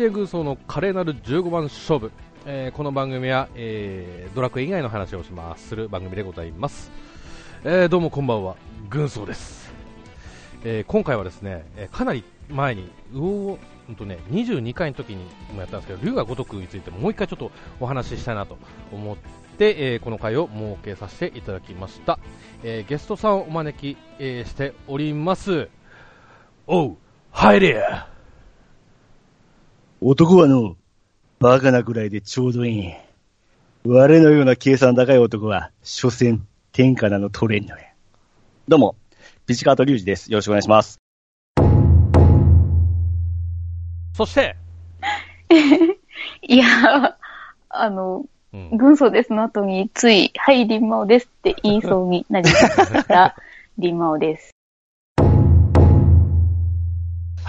DJ 軍曹の華麗なる15番勝負、えーこの番組は、えードラクエ以外の話をしますする番組でございます、えーどうもこんばんは。軍曹です、えー今回はですね、えーかなり前にうおーうんとね、22回の時にもやったんですけど龍が如くについてもう一回ちょっとお話ししたいなと思って、えーこの回を設けさせていただきました、えーゲストさんをお招き、えーしております。おう入れや。男はの、バカなくらいでちょうどいい。我のような計算高い男は、所詮、天下なの取れんのや。どうも、ピチカートリュウジです。よろしくお願いします。そして、いや、あの、うん軍曹ですの後につい、はい、リンマオですって言いそうになりました。リンマオです。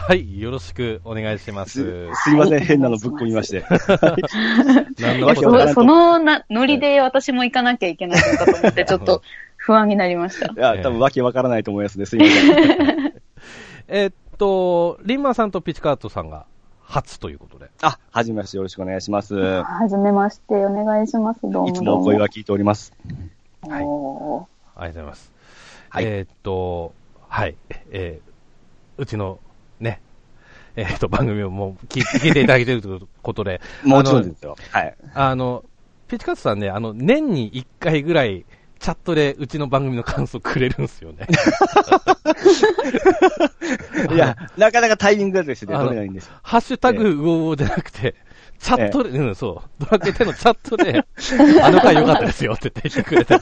はい、よろしくお願いします。す、すいません、変なのぶっ込みまして。何のわけわからんそそのなノリで私も行かなきゃいけないのかと思って、ちょっと不安になりました。いや、多分わけわからないと思いますね。すいません。えっと、リンマさんとピチカートさんが初ということで。あ、はじめましてよろしくお願いします。はじめまして、お願いします。どうもいどうも。つもお声は聞いております。はいおありがとうございます。はいえっと、はい、えーうちのね、えっと、番組をもう聞い 聞いていただいているということで、もちろんですよ。はい。あの、ピチカートさんね、あの、年に1回ぐらい、チャットでうちの番組の感想くれるんですよね。いや、なかなかタイミングがですね、取れないんです。ハッシュタグうおーじゃなくて、チャットで、うん、そう、ドラクエ10のチャットで、あの回良かったですよって言ってくれて、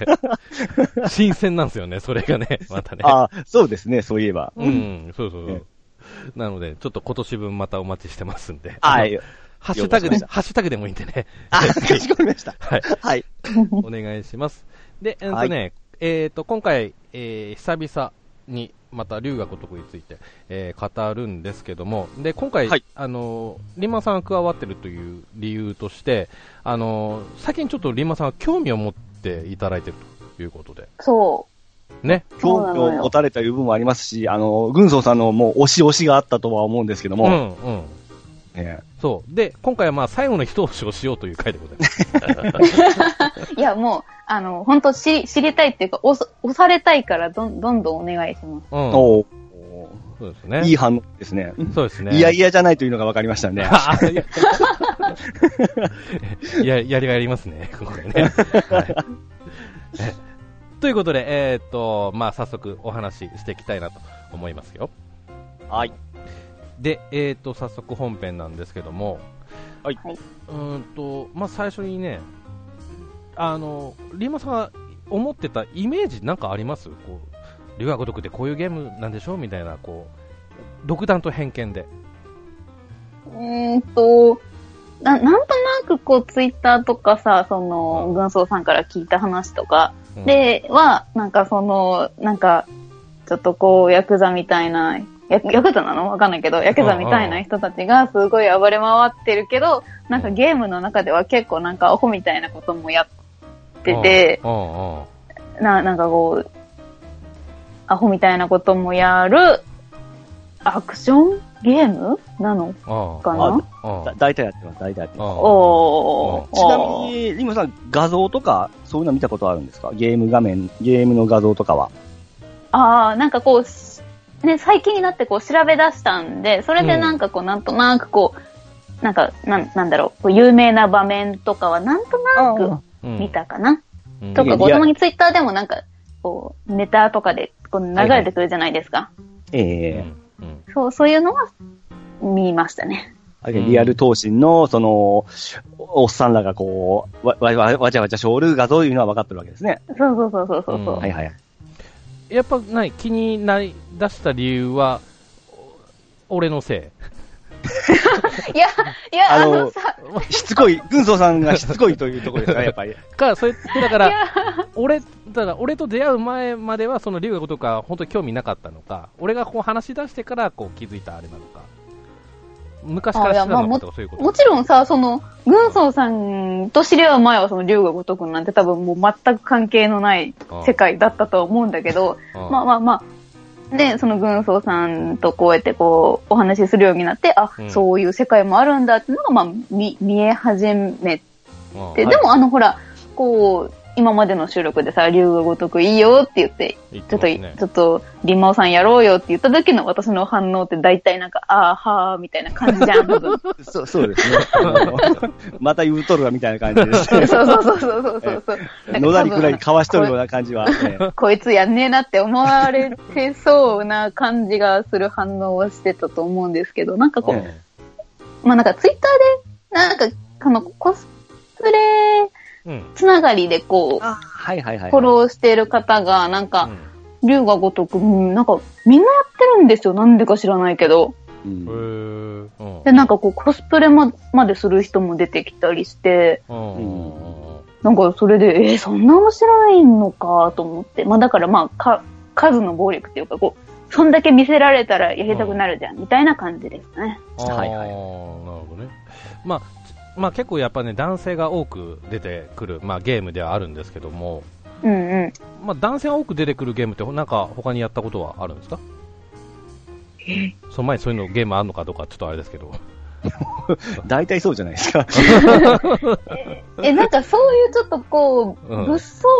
新鮮なんですよね、それがね、またね。あそうですね、そういえば。うん、そうそうそえう。なので、ちょっと今年分またお待ちしてますんで。はい。ハッシュタグで、ハッシュタグでもいいんでね。あ、かしこまりました。はい。はい。お願いします。で、えっとね、えっと、今回、えー久々に、また龍が如くについて、えー語るんですけども、で、今回、はいあの、リンマさんが加わってるという理由として、あの、最近ちょっとリンマさんが興味を持っていただいてるということで、そね。興味を持たれた部分もありますし、あの、軍曹さんのもう推し推しがあったとは思うんですけども、うん、うん。えそう。で、今回はまあ最後の一押しをしようという回でございます。う。いや、もう、あの、本当知り、知りたいっていうか、押されたいから、どん、どんどんお願いします。うん。おーそうですね。いい反応ですね。そうですね。いやいやじゃないというのが分かりましたんで。あいやいや、やりがいありますね、これね。はいえということで、えーっと、まあ、早速お話ししていきたいなと思いますよ。はい。で、えーっと、早速本編なんですけども、はいはい。うーんと、まあ、最初にね、あの、リーマさんが思ってたイメージなんかあります？こう、龍が如くってこういうゲームなんでしょみたいな、こう、独断と偏見で。うーんと、な、なんとなくこう、ツイッターとかさ、その、うん軍曹さんから聞いた話とか、うん、で、は、なんかその、なんか、ちょっとこう、ヤクザみたいな、ヤヤクザなの？わかんないけど、ヤクザみたいな人たちがすごい暴れ回ってるけど、なんかゲームの中では結構なんかアホみたいなこともやってて、な、なんかこう、アホみたいなこともやる、アクションゲームなの？うんかな？大体やってます、大体やってます。おー。ちなみに、リムさん、画像とか、そういうの見たことあるんですか？ゲーム画面、ゲームの画像とかは。ああ、なんかこうし、ね、最近になってこう調べ出したんで、それでなんかこう、なんとなくこう、なんか、なん、なんだろう、こう有名な場面とかはなんとなくうん。見たかな？うん。とか、こう、いや。たまにツイッターでもなんか、こう、ネタとかでこう流れてくるじゃないですか。えうえんうんそう、そういうのは見ましたね。リアル闘神の、その、おっさんらがこう、わ、わ、わわちゃわちゃしょる画像いうのは分かってるわけですね。そうそうそうそうそう。ううんはいはい。やっぱない気になり出した理由は、お俺のせいや、いや、ああののさ、しつこい、軍曹さんがしつこいというところですか、やっぱり。いか、それ、だから、俺、だから俺と出会う前までは、その龍が如くは本当に興味なかったのか、俺がこう話し出してからこう気づいたあれなのか、昔から知らなかったとかそういうこと。もちろんさ、その、軍曹さんと知り合う前はその龍が如くなんて多分もう全く関係のない世界だったとは思うんだけど、うんまあまあまあ、で、その軍曹さんとこうやってこう、お話しするようになって、あ、うん。そういう世界もあるんだっていうのが、まあ、見、見え始めうんて、でもあの、ほら、こう、今までの収録でさ、竜が如くいいよって言って、言っちょっと、ちょっと、リンマオさんやろうよって言った時の私の反応って大体なんか、あーはーみたいな感じじゃん。そう、そうですね。また言うとるわみたいな感じですね。そうそうそうそうそうそうそう。野田にくらいかわしとるような。な感じは。ええこいつやんねえなって思われてそうな感じがする反応をしてたと思うんですけど、なんかこう、えまあなんかツイッターで、なんか、このコスプレうん。つながりでこう、あ、はいはいはい。フォローしてる方が、なんうか、ん竜が如く、うんなんか、みんなやってるんですよ。なんでか知らないけど。うんで、なんかこう、コスプレままでする人も出てきたりして、うんうんなんかそれで、えーそんな面白いのかと思って。まあだからまあ、か、数の暴力っていうか、こう、そんだけ見せられたらやりたくなるじゃん、みたいな感じですね。はいはいなるほどね。まあ、まあ結構やっぱね、男性が多く出てくる、まあゲームではあるんですけども、うんうん。まあ男性が多く出てくるゲームってなんか他にやったことはあるんですか？その前にそういうのゲームあるのかどうかちょっとあれですけど。大体そうじゃないですか。え、なんかそういうちょっとこう、うん物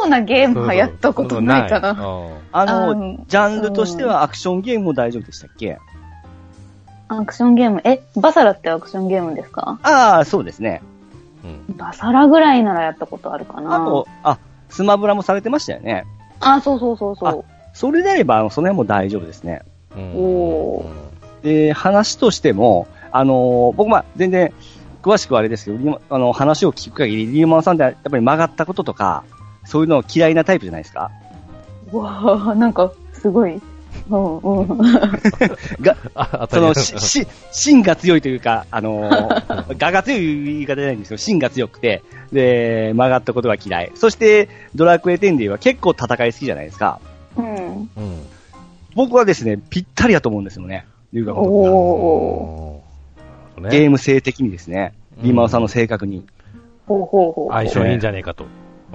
騒なゲームはやったことないかな。うんあの、うんジャンルとしてはアクションゲームも大丈夫でしたっけ？アクションゲーム、え、バサラってアクションゲームですか？ああ、そうですね。うんバサラぐらいならやったことあるかな。あと、あ、スマブラもされてましたよね。あ、そうそうそうそう。それであれば、その辺も大丈夫ですね。うんおで、話としても、あのー僕、まあ、全然、詳しくはあれですけど、あの、話を聞く限り、リーマンさんってやっぱり曲がったこととか、そういうの嫌いなタイプじゃないですか？うわあなんか、すごい。うんうん。が、その、し、し、芯が強いというか、あのー、がが強い言い方じゃないんですけど、芯が強くて、で、曲がったことが嫌い。そして、ドラクエ10で言えば結構戦い好きじゃないですか。うん。うん。僕はですね、ぴったりだと思うんですよね。龍が如くがおゲーム性的にですね、うんリーマンさんの性格に。ほうほうほう。相性いいんじゃねえかと。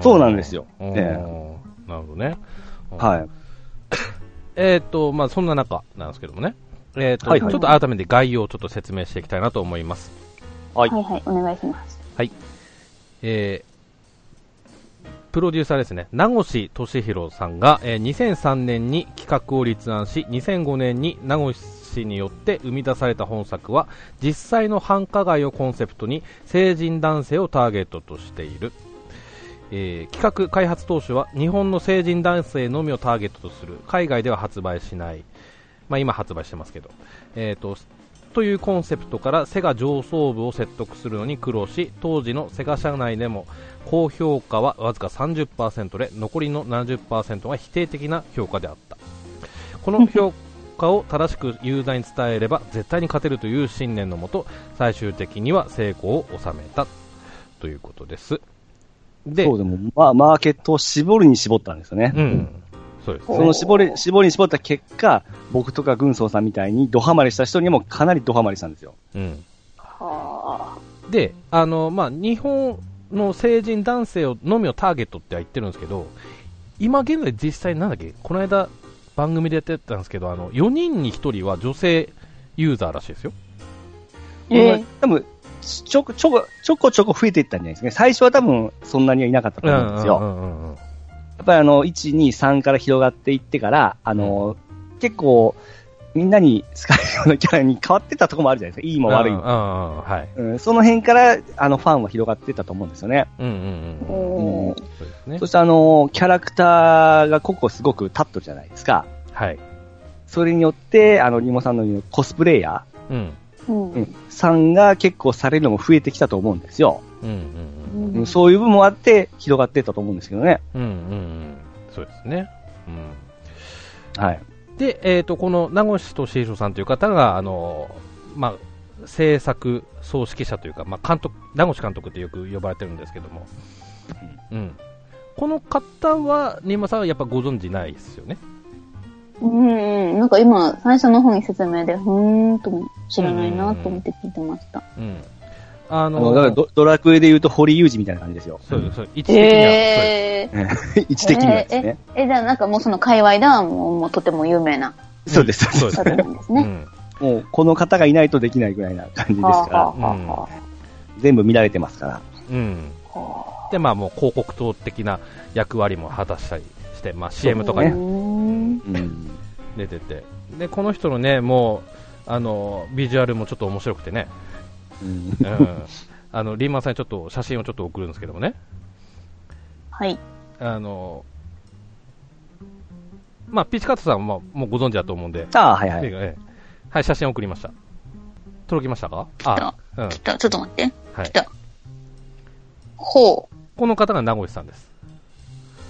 そうなんですようんえなるほどね。うんはい。えっ、と、まあそんな中なんですけどもね。えっ、と、はいちょっと改めて概要をちょっと説明していきたいなと思います。はいはいはい、お願いします。えープロデューサーですね、名越俊弘さんが、えー2003年に企画を立案し、2005年に名越氏によって生み出された本作は、実際の繁華街をコンセプトに成人男性をターゲットとしている。えー企画開発当初は日本の成人男性のみをターゲットとする海外では発売しない、まあ、今発売してますけど、えーとというコンセプトからセガ上層部を説得するのに苦労し当時のセガ社内でも高評価はわずか30%で残りの70%が否定的な評価であった。この評価を正しくユーザーに伝えれば絶対に勝てるという信念のもと最終的には成功を収めた。ということです。でそうでも、まあ、マーケットを絞るに絞ったんですよね。うんそうですその絞り、絞りに絞った結果、僕とか軍曹さんみたいにドハマりした人にもかなりドハマりしたんですよ。うんはで、あの、まあ、日本の成人男性をのみをターゲットっては言ってるんですけど、今現在実際なんだっけ、この間番組でやってたんですけど、あの、4人に1人は女性ユーザーらしいですよ。あ。えー多分、ちょこちょこ、ちょこちょこ増えていったんじゃないですかね。最初は多分そんなにはいなかったと思うんですよ。うんうんうんうんやっぱりあの、1、2、3から広がっていってから、あの、結構、みんなに好かれるようなキャラに変わってたところもあるじゃないですか。いいも悪いうんうんうんはい。うん、その辺から、あの、ファンは広がっていったと思うんですよね。うんうんうん。おーそうですねそ。してあの、キャラクターが個々すごく立っとるじゃないですか。はい。それによって、あの、リモさんの言うコスプレイヤうん。うんー、うん、さんが結構されるのも増えてきたと思うんですよ。うんうんうんうん、そういう部分もあって、広がっていったと思うんですけどね。うん。うんうんうん。そうですね。うん。はい。で、えっ、と、この名越俊弘さんという方が、あの、まあ、制作総指揮者というか、まあ、監督、名越監督ってよく呼ばれてるんですけども、うん。この方は、新間さんはやっぱご存知ないですよね？うんうん。なんか今、最初の方に説明で、ふーんとも知らないなと思って聞いてました。うん。あの、あの、だからドドラクエで言うと堀裕二みたいな感じですよ。そうです、そうです位置的には、えー。位置 的にはですね。え、じゃあなんかもうその界隈ではもうもうとても有名な。そうです、そうですですね。うん。もう、この方がいないとできないぐらいな感じですはあ、から、は全部見られてますから。うん。で、まあもう広告塔的な役割も果たしたりして、まあ CM とかあ。にうーんうん。出てて。で、この人のね、もう、あの、ビジュアルもちょっと面白くてね。うんうん。あの、リーマンさんにちょっと写真をちょっと送るんですけどもね。はい。あの、まあ、ピチカートさんももうご存知だと思うんで、ああ、はいはい。ええはい、写真送りました。届きましたか？あ、うん。来た。ちょっと待って。はい来。た。ほこの方が名越さんです。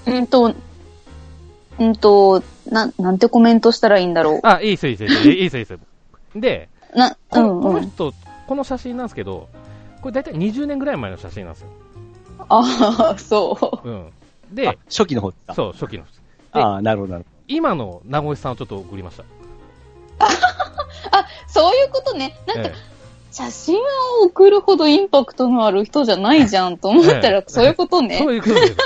う。うんと、うんと、な、なんてコメントしたらいいんだろあ、いいですよ、いいですよ、いいですよ、いいですよ。で、う。な、うこのんうん。この人、この写真なんですけど、これ大体20年ぐらい前の写真なんですよ。ああ、そう。うん。あで、初期の方ですか？そう、初期の。でああ、なるほど、なる今の名越さんをちょっと送りました。あ、そういうことね。なんか、え写真を送るほどインパクトのある人じゃないじゃんと思ったら、ええそういうことえね。そういうことです。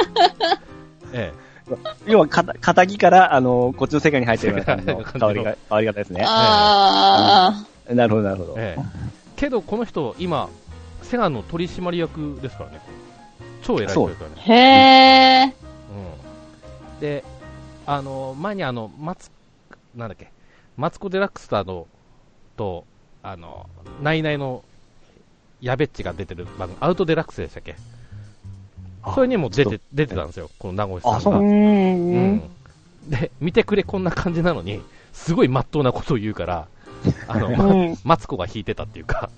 えほど。要は、かた、肩着から、あの、こっちの世界に入ってるような感じの 変わりが、変わり方ですね。あなるほど、なるほど。えええけど、この人、今、セガの取締役ですからね。超偉い人ですからねあ。。へえ。うん。で、あの、前にあの、マツ、なんだっけ、マツコ・デラックスターの、と、あの、ナイナイの、やべっちが出てる番組、アウトデラックスでしたっけあそれにも出て出てたんですよ、この名越さんが。で、見てくれこんな感じなのに、すごい真っ当なことを言うから、あの、まうんマツコが弾いてたっていうか、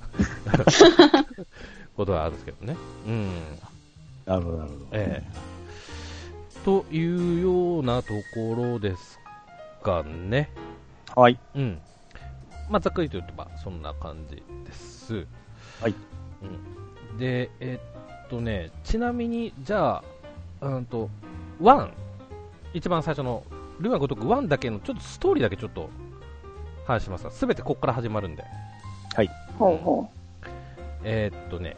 ことがあるんですけどね。うん。なるほど、なるほど。ええというようなところですかね。はい。うん。まあ、ざっくりと言うと、まあ、そんな感じです。はい。うん。で、えっとね、ちなみに、じゃあ、うんと、1、一番最初の、ルーアごとく1だけの、ちょっとストーリーだけちょっと、話します。が、すべてここから始まるんで。ほうほえーっとね、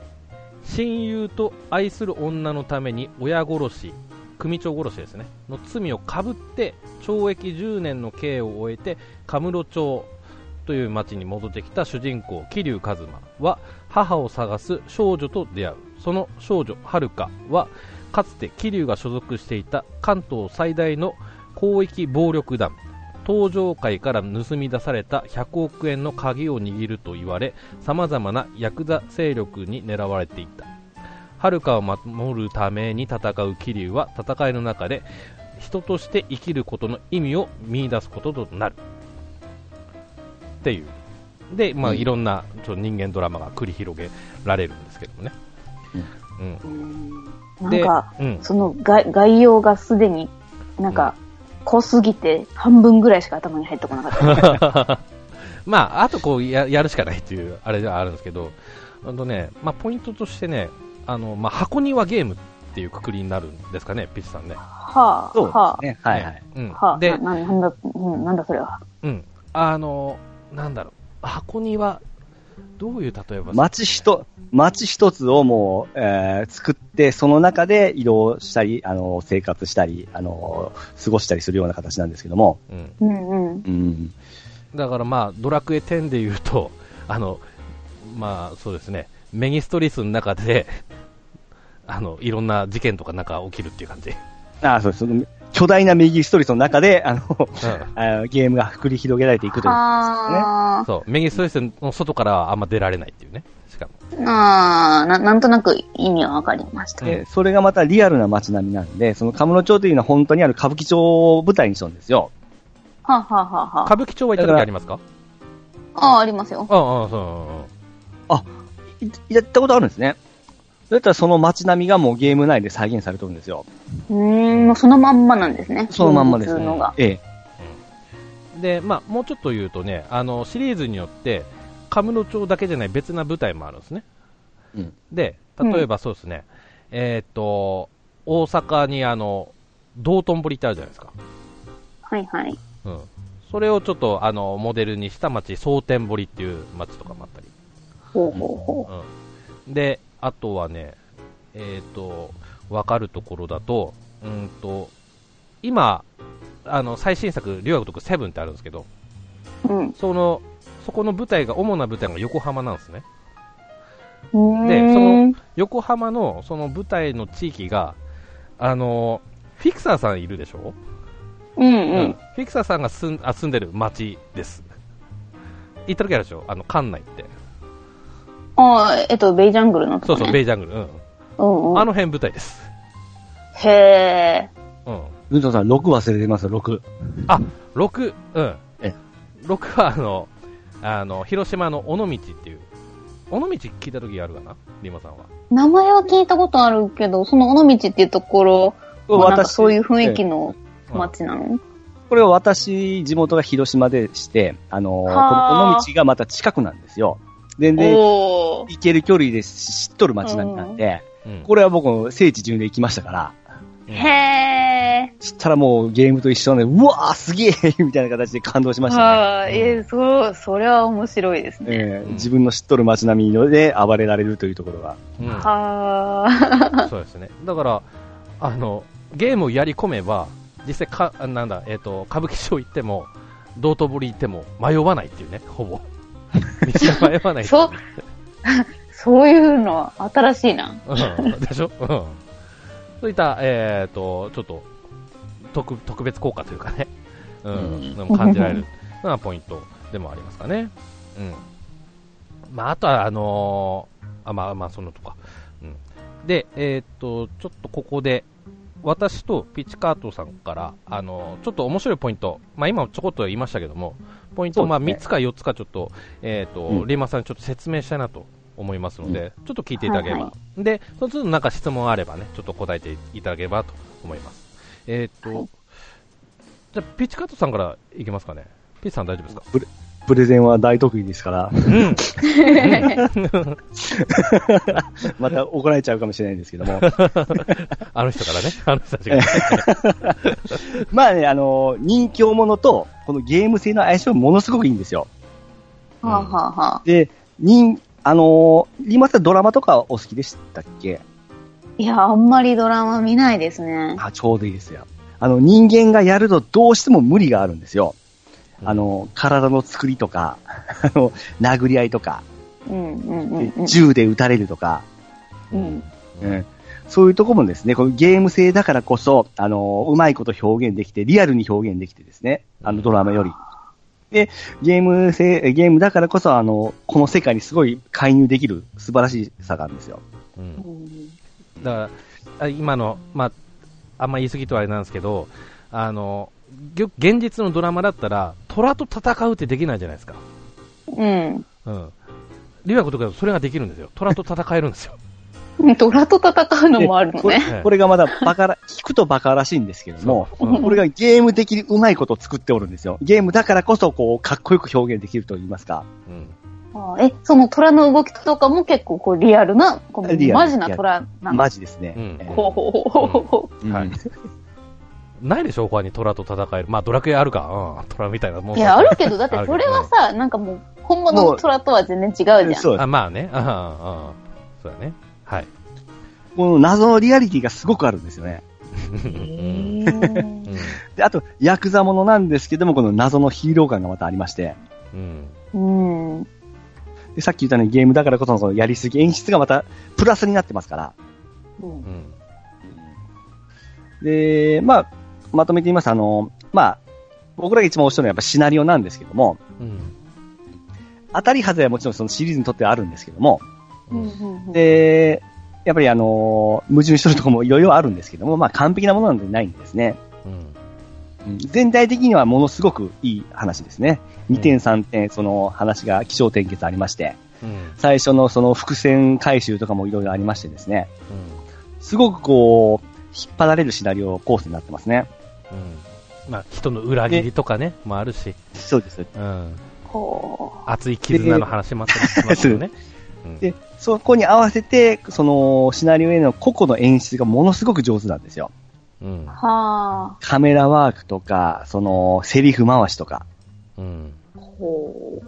親友と愛する女のために親殺し、組長殺しですね、の罪をかぶって懲役10年の刑を終えて、カムロ町という町に戻ってきた主人公、桐生一馬は母を探す少女と出会う。その少女、遥は、かつて桐生が所属していた関東最大の広域暴力団、東上会から盗み出された100億円の鍵を握ると言われ、様々なヤクザ勢力に狙われていた。遥かを守るために戦う桐生は戦いの中で人として生きることの意味を見出すこととなる。っていう。で、まあ、うんいろんなちょ人間ドラマが繰り広げられるんですけどもね。うん。う。なんでか、うん。その概概要がすでに、なんか、濃すぎて半分ぐらいしか頭に入ってこなかった。まあ、あとこうややるしかないっていうあれではあるんですけど、あとね、まあ、ポイントとしてね、あの、まあ、箱庭ゲームっていうくくりになるんですかね、ピッチさんね。はあ、そうはですね。はいはい。うんあ、はあ、でな、ななんだ、うん、なんだそれは。うん。あの、なんだろう、箱庭、どういう例えば街一、街一つをもう、えー作って、その中で移動したり、あの、生活したり、あの、過ごしたりするような形なんですけども、うん。うんうん。うん。だからまあ、ドラクエ10で言うと、あの、まあ、そうですね、メギストリスの中で、あの、いろんな事件とかなんか起きるっていう感じ。ああ、そうです。巨大な右ストリートの中で、あの、うん。ゲームが繰り広げられていくという。はそう、メギストリスの外からはあんま出られないっていうね。しかも。あ、あーな、なんとなく意味はわかりました。で、それがまたリアルな街並みなんで、そのカムロ町というのは本当にある歌舞伎町を舞台にしたんですよ。はあ、はあはあは歌舞伎町は行った時ありますか？あ、ああ、ありますよ。ああ、そう。いやったことあるんですね。だったらその街並みがもうゲーム内で再現されてるんですよ。うーん、もうそのまんまなんですね。そのまんまですね。ええ。で、まあ、もうちょっと言うとね、あの、シリーズによって、カムロ町だけじゃない別な舞台もあるんですね。うん。で、例えばそうですね、えーっと、大阪にあの、道頓堀ってあるじゃないですか。はいはい。うん。それをちょっと、あの、モデルにした町、蒼天堀っていう町とかもあったり。ほうほうほうん。で、あとはね、えーっと、わかるところだと、うんと、今、あの、最新作、竜学とくセブンってあるんですけど、うん。その、そこの舞台が、主な舞台が横浜なんですね。でその横浜のその舞台の地域が、あのフィクサーさんいるでしょ、うんううんん。フィクサーさんが住んあ住んでる町です。行った時あるでしょ？あの、館内って。ああ、えっと、ベイジャングルのね。そうそう、ベイジャングル。うん。うんうん。あの辺舞台です。へえ。うん。文藤さん、6忘れてます、6。あ、6、うん。え6はあの、あの、広島の尾道っていう。尾道聞いた時あるかな？リマさんは。名前は聞いたことあるけど、その尾道っていうところ、まあなんかそういう雰囲気のうん街なの、これは私、地元が広島でして、あのーこはあの尾道がまた近くなんですよ。全然。行ける距離で知っとる街なんなんで、うん。これは僕も聖地巡で行きましたから、へー。そしたらもうゲームと一緒で、うわーすげえみたいな形で感動しましたね。はあ、えー、そう、それは面白いですね。えー自分の知っとる街並みので暴れられるというところが。うんはあ。そうですね。だから、あの、ゲームをやり込めば、実際か、あなんだ、えっ、と、歌舞伎町行っても、道頓堀行っても迷わないっていうね、ほぼ。道が迷わないっていそうそういうのは新しいな。うん、でしょ？うん。そういった、えっ、と、ちょっと、特、特別効果というかね、うん、うん感じられるのがポイントでもありますかね。うん。まあ、あとは、あのーあ、まあ、まあ、そのとか。うん。で、えっ、と、ちょっとここで、私とピチカートさんから、あのーちょっと面白いポイント、まあ、今ちょこっと言いましたけども、ポイント、まあ、そうですね3つか4つかちょっと、えっ、と、うんリーマンさんにちょっと説明したいなと思いますので、ちょっと聞いていただければ。はで、その都度なんか質問あればね、ちょっと答えていただければと思います。えっ、と、はいじゃあ、ピッチカットさんからいけますかね。ピッチさん大丈夫ですか？プレゼンは大得意ですから、うん。また怒られちゃうかもしれないんですけども。あの人からね、あの人たちが。まあね、あの、人気者と、このゲーム性の相性ものすごくいいんですよ。はあ、はあはあ、で、人、あの、リマさんドラマとかお好きでしたっけ？いや、あんまりドラマ見ないですね。あ、ちょうどいいですよ。あの、人間がやるとどうしても無理があるんですよ。あの、体の作りとか、あの、殴り合いとか、うんうんうんうん。銃で撃たれるとか、うんうんそういうとこもですね、このゲーム性だからこそ、あの、うまいこと表現できて、リアルに表現できてですね、あの、ドラマより。で、ゲーム性、ゲームだからこそ、あの、この世界にすごい介入できる素晴らしさがあるんですよ。うんうんだから、あ今の、まあ、あんま言い過ぎとはあれなんですけど、あの、現実のドラマだったら、虎と戦うってできないじゃないですか。うん。うん。リワコとかそれができるんですよ。虎と戦えるんですよ。虎と戦うのもあるのこれね。ねこれがまだバカら、聞くとバカらしいんですけども、そううんこれがゲーム的にうまいことを作っておるんですよ。ゲームだからこそ、こう、かっこよく表現できると言いますか。うん。あえ、その虎の動きとかも結構こうリアルな、こうマジな虎なの？マジですね。ほうはい ないでしょ他に虎と戦える。まあ、ドラクエあるか。うん。虎みたいなもんいや、あるけど、だって それはさ、なんかもう、本物の虎とは全然違うじゃん。そうあ、まあね。ああ、ああ。そうだね。はい。この謎のリアリティがすごくあるんですよね。で、あと、ヤクザものなんですけども、この謎のヒーロー感がまたありまして、うん。うん。でさっき言ったようにゲームだからこそのこのやりすぎ、演出がまたプラスになってますから。うんうん。で、まあ、まとめて言いますとあの、まあ、僕らが一番推してるのはやっぱシナリオなんですけども、うん。当たり外れはもちろんそのシリーズにとってはあるんですけども、で、やっぱりあの、矛盾してるところもいろいろあるんですけども、まあ完璧なものなんてないんですね。うん。うん全体的にはものすごくいい話ですね。2点3点、その話が気象転結ありまして、うん。最初のその伏線回収とかもいろいろありましてですね、すごくこう、引っ張られるシナリオコースになってますね。うん。まあ、人の裏切りとかね、もあるし、そうです。うん。ほ熱い絆の話もあったりしますよね。うんで、そこに合わせて、そのシナリオへの個々の演出がものすごく上手なんですよ。うんカメラワークとか、そのセリフ回しとか。うん。あ。ほう。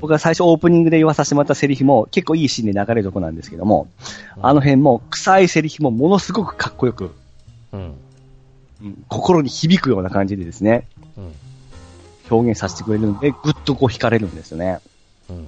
僕が最初オープニングで言わさせてもらったセリフも結構いいシーンで流れるとこなんですけども、あの辺も臭いセリフもものすごくかっこよく、うん。うん心に響くような感じでですね。うん。表現させてくれるんで、ぐっとこう惹かれるんですよね。うん。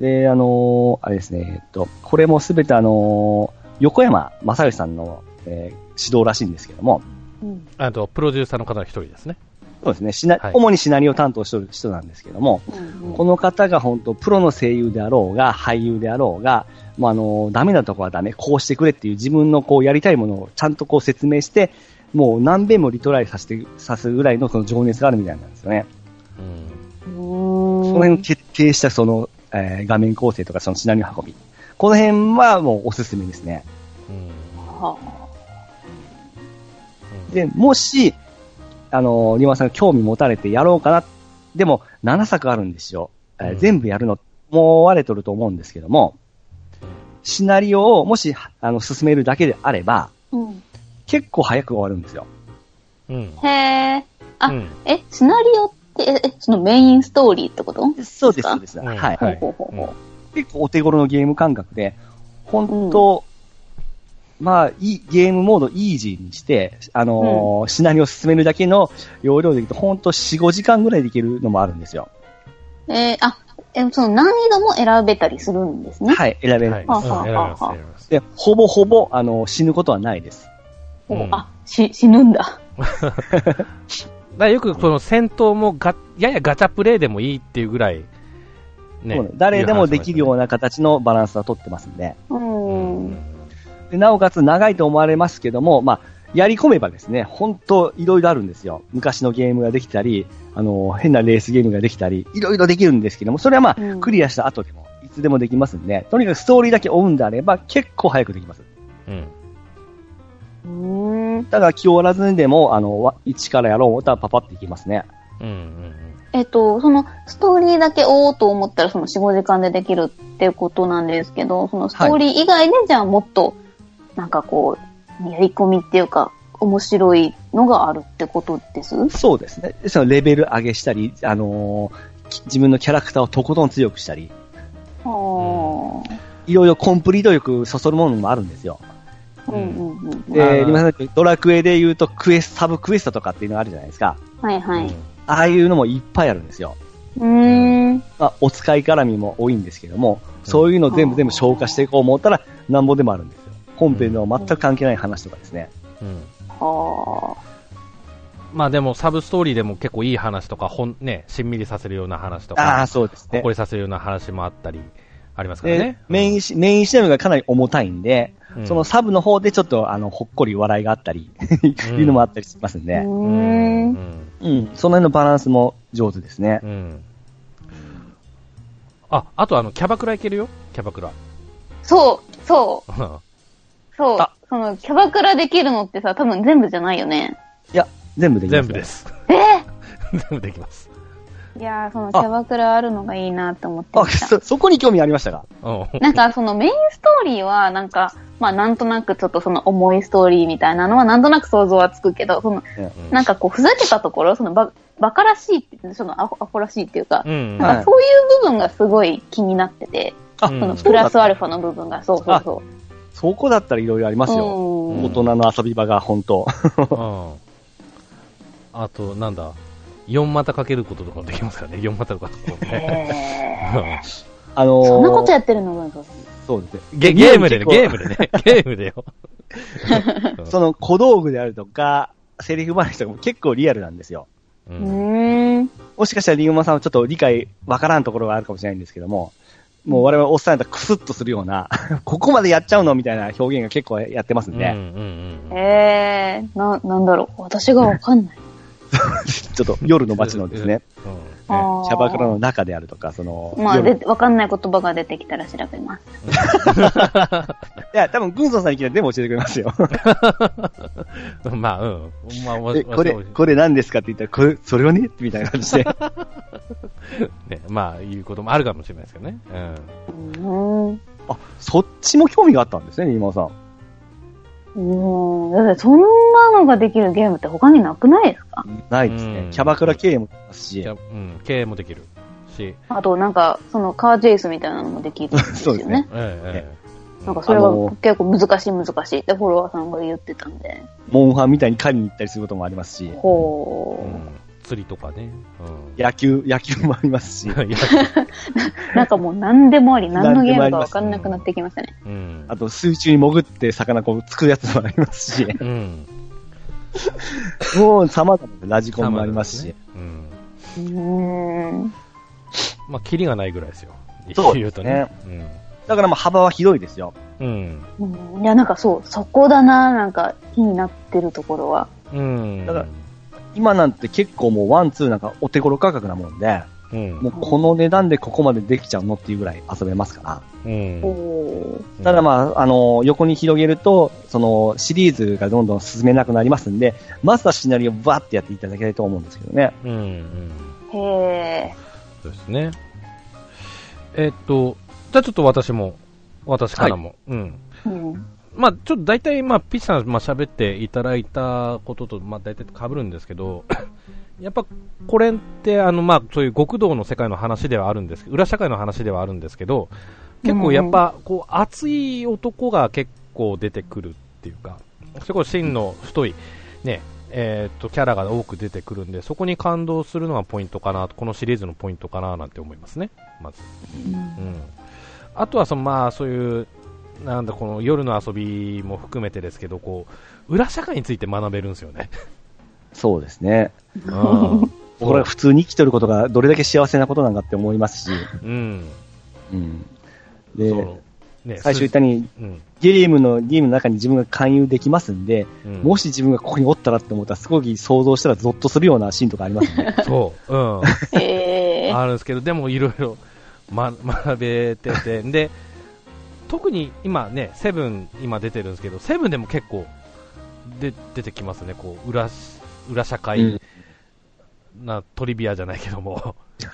で、あのーあれですね、えっと、これもすべてあのー横山正義さんの、えー指導らしいんですけども、うん。あと、プロデューサーの方の一人ですね。そうですね、シナはい主にシナリオ担当してる人なんですけども、うんこの方が本当、プロの声優であろうが、俳優であろうが、もうあの、ダメなとこはダメ、こうしてくれっていう自分のこうやりたいものをちゃんとこう説明して、もう何遍もリトライさせて、さすぐらいのその情熱があるみたいなんですよね。うん。うーんその辺徹底したその、えー画面構成とかそのシナリオ運び。この辺はもうおすすめですね。うん。はで、もし、あの、リマさんが興味持たれてやろうかな。でも、7作あるんですよ。えーうん全部やるの、もう割れとると思うんですけども、シナリオをもし、あの、進めるだけであれば、うん。結構早く終わるんですよ。うん。へえ。あ、うんえ、シナリオって、え、えそのメインストーリーってこと？そうです、か？そうです。うんはい。ほうほうほうほ結構お手頃のゲーム感覚で、本当、まあ、いい、ゲームモードイージーにして、あのーシナリオを進めるだけの容量でいくと、本当4、5時間ぐらいでいけるのもあるんですよ。う。えーあ、え、その難易度も選べたりするんですね？はい、選べる。はい。うんはあはあ選びます、はあ選びます。で、ほぼほぼ、あの、死ぬことはないです。うんあ、し、死ぬんだ。だよくその戦闘もが、ややガチャプレイでもいいっていうぐらい、ねそうなん誰でもできるような。な形のバランスは取ってますんで。う。うんん。でなおかつ長いと思われますけども、まあ、やり込めばですね、本当いろいろあるんですよ。昔のゲームができたり、あの、変なレースゲームができたり、いろいろできるんですけども、それはまあ、うんクリアした後でも、いつでもできますんで、とにかくストーリーだけ追うんであれば、結構早くできます。うん。うーん。ただ、気負わらずにでも、あの、わ一からやろう思ったらパパっていきますね。うん。うん。えっと、その、ストーリーだけ追おうと思ったら、その4、5時間でできるっていうことなんですけど、そのストーリー以外で、じゃあもっと、なんかこう、やり込みっていうか、面白いのがあるってことです？そうですね。そのレベル上げしたり、あのき自分のキャラクターをとことん強くしたり、はあ。いろいろコンプリート力そそるものもあるんですよ。うんうんうん。で、今さっきドラクエで言うとクエス、サブクエストとかっていうのがあるじゃないですか。はいはい。ああいうのもいっぱいあるんですよ。うーん。まあ、お使い絡みも多いんですけども、そういうの全部全部消化していこう思ったら、なんぼでもあるんですよ。本編の全く関係ない話とかですね。うん。はまあでも、サブストーリーでも結構いい話とか、ほん、ね、しんみりさせるような話とあかあ、、そうですねほっこ。りさせるような話もあったり、ありますからでね。、メインし、メインシナリオがかなり重たいんで、うんそのサブの方でちょっと、あの、ほっこり笑いがあったり、いうのもあったりしますんで、ーうん。ん。うん、その辺のバランスも上手ですねう。ん。あ、あとあの、キャバクラ行けるよ？キャバクラ。そう、そう、そうあ。その、キャバクラできるのってさ、多分全部じゃないよね。いや、全部できます、全部で。す。え？全部できます。いやー、そのキャバクラあるのがいいなって思ってあ、ました。そ、そこに興味ありましたか？うん。なんかそのメインストーリーはなんか、まあなんとなくちょっとその重いストーリーみたいなのはなんとなく想像はつくけど、そのうんなんかこうふざけたところ、そのババカらしいって、そのアホアホらしいっていうか、うん。なんかそういう部分がすごい気になってて、あ、うんそのプラスアルファの部分が、そうそうそそこだったらいろいろありう。ますよ。うん大人の遊び場が本当。うん。あと、なんだ、4股かけることとかもできますからね、4股とか。あのーーそんなことやってるの？が、そうですね。ゲゲームでね、ゲームムでね、ゲームでよ。その小道具であるとか、セリフ話とかも結構リアルなんですよ。う。うん。もしかしたらリンゴマさんはちょっと理解わからんところがあるかもしれないんですけども、もう我々おっさんやったらクスッとするような、ここまでやっちゃうの？みたいな表現が結構やってますんうん、うで、ん、うん。えー、な、なんだろう。私がわかんない。ちょっと夜の街のですね、うん。ねあーキャバクラの中であるとか、その、まあ、わかんない言葉が出てきたら調べます。いや、多分、軍曹さんに聞いたら全部教えてくれますよ。まあ、うん。まあ、これ、わこれ何ですかって言ったら、これ、それはねみたいな感じで。ね、まあ、いうこともあるかもしれないですけどね。うん。うーん。あ、そっちも興味があったんですね、今さん。うん。だってそんなのができるゲームって他になくないですか？ないですね。うんキャバクラ系もありますしうん、経営もできるし、あとなんか、そのカーチェイスみたいなのもできるんですよね。そうですね。えええなんかそれあのが結構難しい難しいってフォロワーさんが言ってたんで。モンハンみたいに狩りに行ったりすることもありますし、ほうん釣りとかね。野球、野球もありますし。なんかもう何でもあり、何のゲームか分かんなくなってきましたね。うん。あと水中に潜って魚こうつくやつもありますし、うん。もう様々なラジコンもありますし、うん。うーん。まあ、キリがないぐらいですよ。そう言うとね。だからまあ幅は広いですよ。うん。うんいや、なんかそう、そこだな、なんか気になってるところは。うん。うん。だから今なんて結構もう one、two なんかお手頃価格なもんで、うん。もうこの値段でここまでできちゃうのっていうぐらい遊べますから。うん。ただまあ、あの、横に広げると、そのシリーズがどんどん進めなくなりますんで、まずはシナリオをバーってやっていただきたいと思うんですけどね。うん。うん。へそうですね。えっと、じゃあちょっと私も、私からも。うん。ーうん。まあ、ちょっと大体、まあ、ピッチさん、まあ、喋っていただいたことと、まあ、大体被るんですけど、やっぱ、これって、あの、まあ、そういう極道の世界の話ではあるんです裏社会の話ではあるんですけど、結構やっぱ、こう、熱い男が結構出てくるっていうか、それこそ芯の太い、ね、えっと、キャラが多く出てくるんで、そこに感動するのがポイントかな、このシリーズのポイントかな、なんて思いますね、まず。うん。あとは、その、まあ、そういう、なんだ、この夜の遊びも含めてですけど、こう、裏社会について学べるんですよね。そうですね。うん。これは普通に生きてることがどれだけ幸せなことなんかって思いますし、うん。うん。そで、うね、最初言ったように、うん。ゲームの、ゲームの中に自分が勧誘できますんで、うん、もし自分がここにおったらって思ったら、すごい想像したらゾッとするようなシーンとかありますね。そう、うん。へーあるんですけど、でもいろいろ、ま、学べてて、で、特に今ね、セブン今出てるんですけど、セブンでも結構で出てきますね、こう、裏、裏社会なトリビアじゃないけども。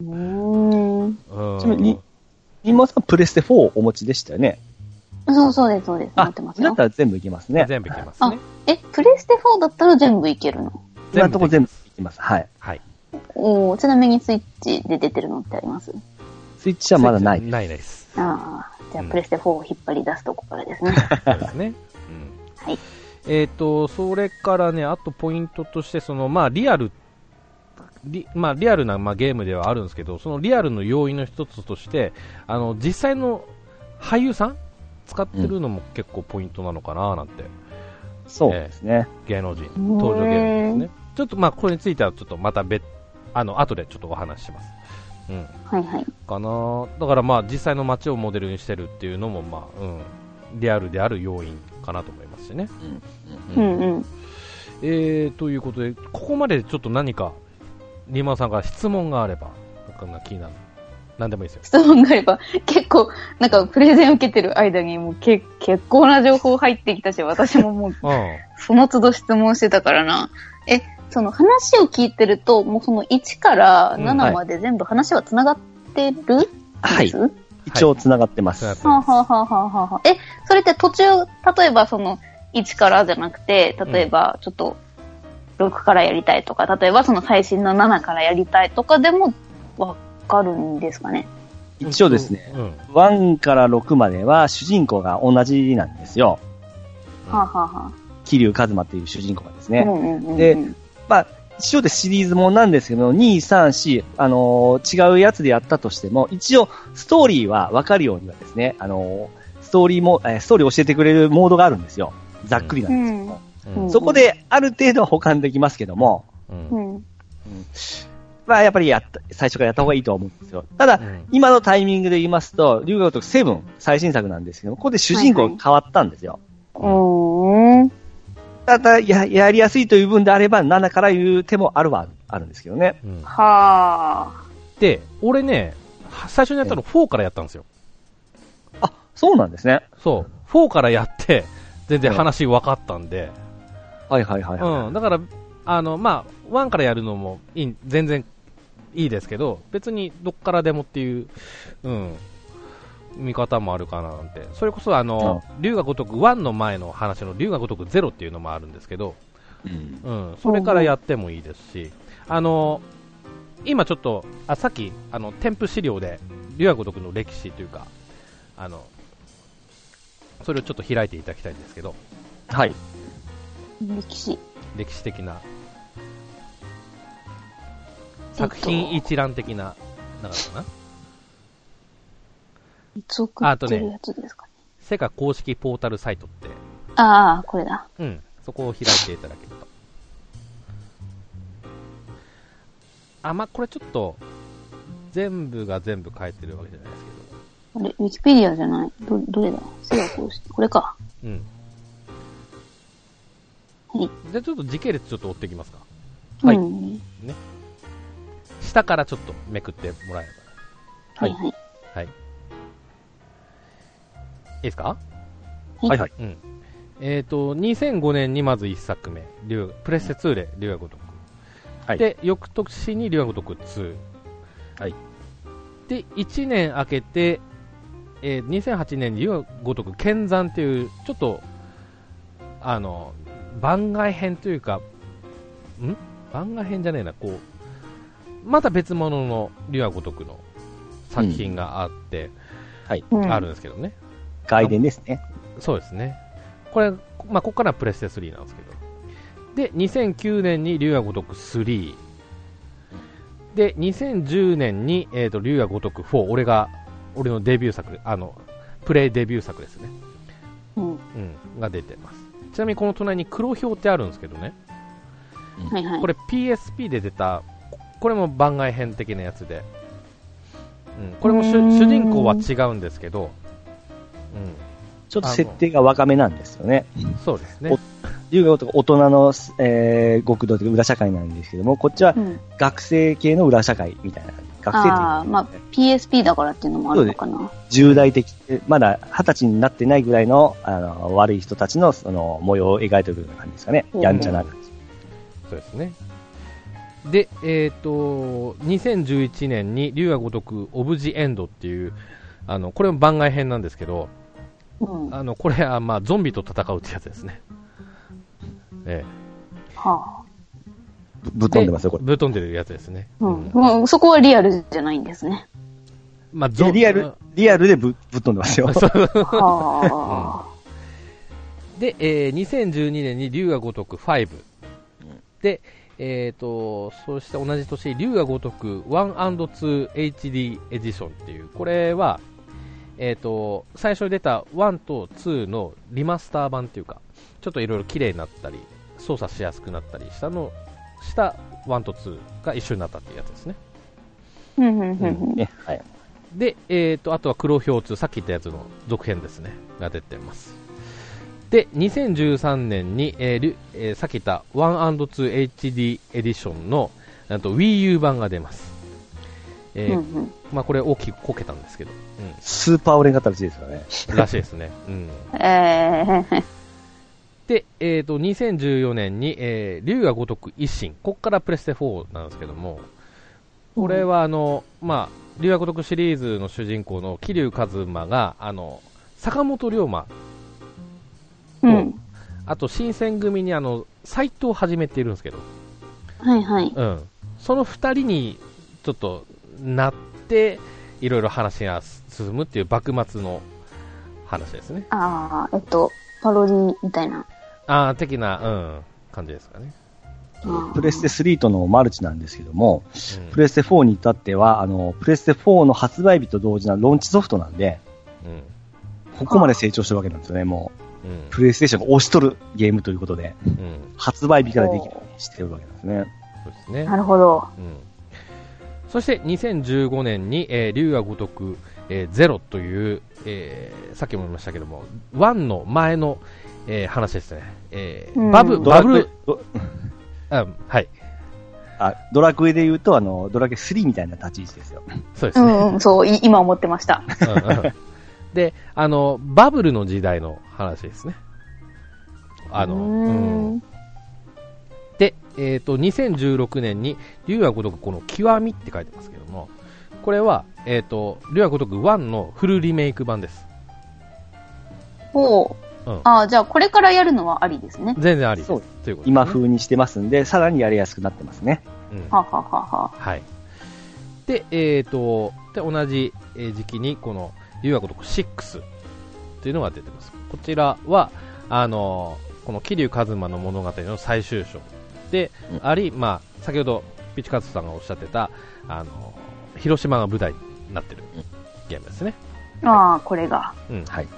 うーん。うんちなみに今さんプレステ4お持ちでしたよね？そうそうです、そうです。待ってますだっよ。たら全部いけますね。全部いけますね。え、プレステ4だったら全部いけるの？今のところ全部でいけます。はい。はい。おーちなみにスイッチで出てるのってあります？スイッチはまだない。ないです。ああ、じゃあうんプレステ4を引っ張り出すとこからですね。そうですね。うん。はい。えっ、と、それからね、あとポイントとして、その、まあ、リアル、リまあ、リアルな、まあ、ゲームではあるんですけど、そのリアルの要因の一つとして、あの、実際の俳優さん使ってるのも結構ポイントなのかななんて、そうですね。芸能人、登場芸能人ですね。ちょっと、まあ、これについてはちょっとまた別、あの、後でちょっとお話しします。うん。はいはい。かなだからまあ、実際の街をモデルにしてるっていうのも、まあ、うん、リアルである要因かなと思いますしね。うんうん。えー、ということで、ここまでちょっと何か、リーマンさんから質問があれば、なんか気になる。何でもいいですよ。質問があれば、結構、なんかプレゼン受けてる間にもうけ結構な情報入ってきたし、私ももううん。その都度質問してたからな。え、その話を聞いてると、もうその1からうん7まで全部話は繋がってる、はいです一応繋がってます。はあ、はあはあはあはあ、え、それって途中、例えばその1からじゃなくて、例えばちょっと6からやりたいとか、例えばその最新の7からやりたいとかでもわかるんですかね？一応ですね、うん。1から6までは主人公が同じなんですよ。はあ、はあは桐生一馬っていう主人公がですあ、ね。うんうんうんうん。でまあ、一応でシリーズもんなんですけど、2、3、4、あのー違うやつでやったとしても、一応、ストーリーは分かるようにはですね、あのーストーリーも、えーストーリーを教えてくれるモードがあるんですよ。ざっくりなんですけども。うんうんそこで、ある程度は保管できますけども、うんうん。まあ、やっぱりやった、最初からやった方がいいとは思うんですよ。ただ、うん今のタイミングで言いますと、竜が如くセブン、最新作なんですけど、ここで主人公が変わったんですよ。うーん。ただ、や、やりやすいという分であれば、7から言う手もあるはあるんですけどね。うんはあ。で、俺ね、最初にやったの4からやったんですよ。あ、そうなんですね。そう。4からやって、全然話分かったんで、はいはいはい、はいうん。だから、あの、まあ、1からやるのもいい、全然いいですけど、別にどっからでもっていう、うん、見方もあるかななんて。それこそ、あの、龍が如く1の前の話の龍が如く0っていうのもあるんですけど、うん。うん、それからやってもいいですし、あの、今ちょっと、あ、さっき、あの、添付資料で、龍が如くの歴史というか、あの、それをちょっと開いていただきたいんですけど、はい。歴史。歴史的な、作品一覧的な、なんかかな？いつ送ってるやつですかね。セガ公式ポータルサイトって、ああ、これだ。うん、そこを開いていただけると。あ、ま、これちょっと、全部が全部書いてるわけじゃないですけど、あれ、ウィキペディアじゃない？ど、どれだ？セガ公式？これか。うん。はい。じゃあちょっと時系列ちょっと追っていきますか。はいうん下からちょっとめくってもらえはいはい。ば。はい。いいですか？はいはい。うん。えっ、と、2005年にまず1作目、竜プレステ2で竜が如く。はいで、翌年に竜が如く2。はい。で、1年空けて、えー2008年に竜が如く剣山っていう、ちょっと、あの、番外編というか、ん？番外編じゃねえな、こう、また別物の竜が如くの作品があって、うんあるんですけどね。外伝ですね。そうですね。これ、まあ、ここからはプレステ3なんですけど。で、2009年に竜が如く3。で、2010年に、えっ、と、竜が如く4。俺が、俺のデビュー作で、あの、プレイデビュー作ですね。うん。うん。が出てます。ちなみにこの隣に黒表ってあるんですけどね。はいはい。これ PSP で出た、これも番外編的なやつで。うん。これも主人公は違うんですけど、うん。ちょっと設定が若めなんですよね。そうですねお。龍が如く大人の、えー、極道というか裏社会なんですけども、こっちはうん。学生系の裏社会みたいな。学生あかあ、まあ、PSP だからっていうのもあるのかな。重大的、まだ二十歳になってないぐらいの、あの、悪い人たちの、その、模様を描いてるような感じですかね。うんやんちゃな感じ。そうですね。で、えっ、と、2011年に竜が如くオブジエンドっていう、あの、これも番外編なんですけど、うん。はあの、これはまあゾンビと戦うってやつですね。えあ。え。ぶっ飛んでますよ、これ。ぶっ飛んでるやつですね。うん。もうそこはリアルじゃないんですね。まあ、いやリアル、リアルでぶぶっ飛んでますよ。そうはで、えー2012年に竜が如く5。で、えっ、と、そして同じ年、竜が如く 1&2HD エディションっていう、これは、えっ、と、最初に出た1と2のリマスター版っていうか、ちょっといろいろ綺麗になったり、操作しやすくなったりしたの、した1と2が一緒になったっていうやつですね。あ。うん、うん、うんうん。ね、はい。で、えー、とあとは黒表2、さっき言ったやつの続編ですね、が出てます。で、2013年に、えーえーさっき言った 1&2HD エディションのなんと Wii U 版が出ます。えーうんうんまあ、これ大きくこけたんですけど、スーパーオレン型らしいですからね。うん、らしいですね。うん、えー、で、えー、と2014年に、えー、竜が如く一心、ここからプレステ4なんですけども、これはあの、まあ、竜が如くシリーズの主人公の桐生一馬が、あの、坂本龍馬、うん。あと新選組にあの、斎藤を始めているんですけど、はいはい。うん。その二人に、ちょっと、なって、いろいろ話が進むっていう幕末の話ですね。ああ、えっと、パロディみたいな。ああ、的な、うん、感じですかね。プレステ3とのマルチなんですけども、うんプレステ4に至っては、あの、プレステ4の発売日と同時なローンチソフトなんで、うん。ここまで成長してるわけなんですよね、もう。うん。プレイステーションが押し取るゲームということで、うん。発売日からできるようにしてるわけなんですね。そうですね。なるほど。うん。そして2015年に、えー、竜が如く、えー、ゼロという、えー、さっきも言いましたけども、1の前の、えー、話ですね。えーうんバブ、ドラクエバブル、ドあはい。あ、ドラクエで言うと、あの、ドラクエ3みたいな立ち位置ですよ。うそうですね。ん、うん、そう、い今思ってました。うんうんで、あの、バブルの時代の話ですね。あの、うんえっ、と、2016年に、竜が如くこの極みって書いてますけども、これは、えっ、と、竜が如く1のフルリメイク版です。ほう。うんああ、じゃあこれからやるのはありですね。全然あり。そうということね今風にしてますんで、さらにやりやすくなってますね。うんはははは。はい。で、えっ、と、で、同じえー時期に、この、竜が如く6。っていうのが出てます。こちらは、あの、この桐生一馬の物語の最終章であり、まあ、先ほどピチカツさんがおっしゃってた、あの、広島が舞台になってるゲームですね。ああ、これが。うん。はい。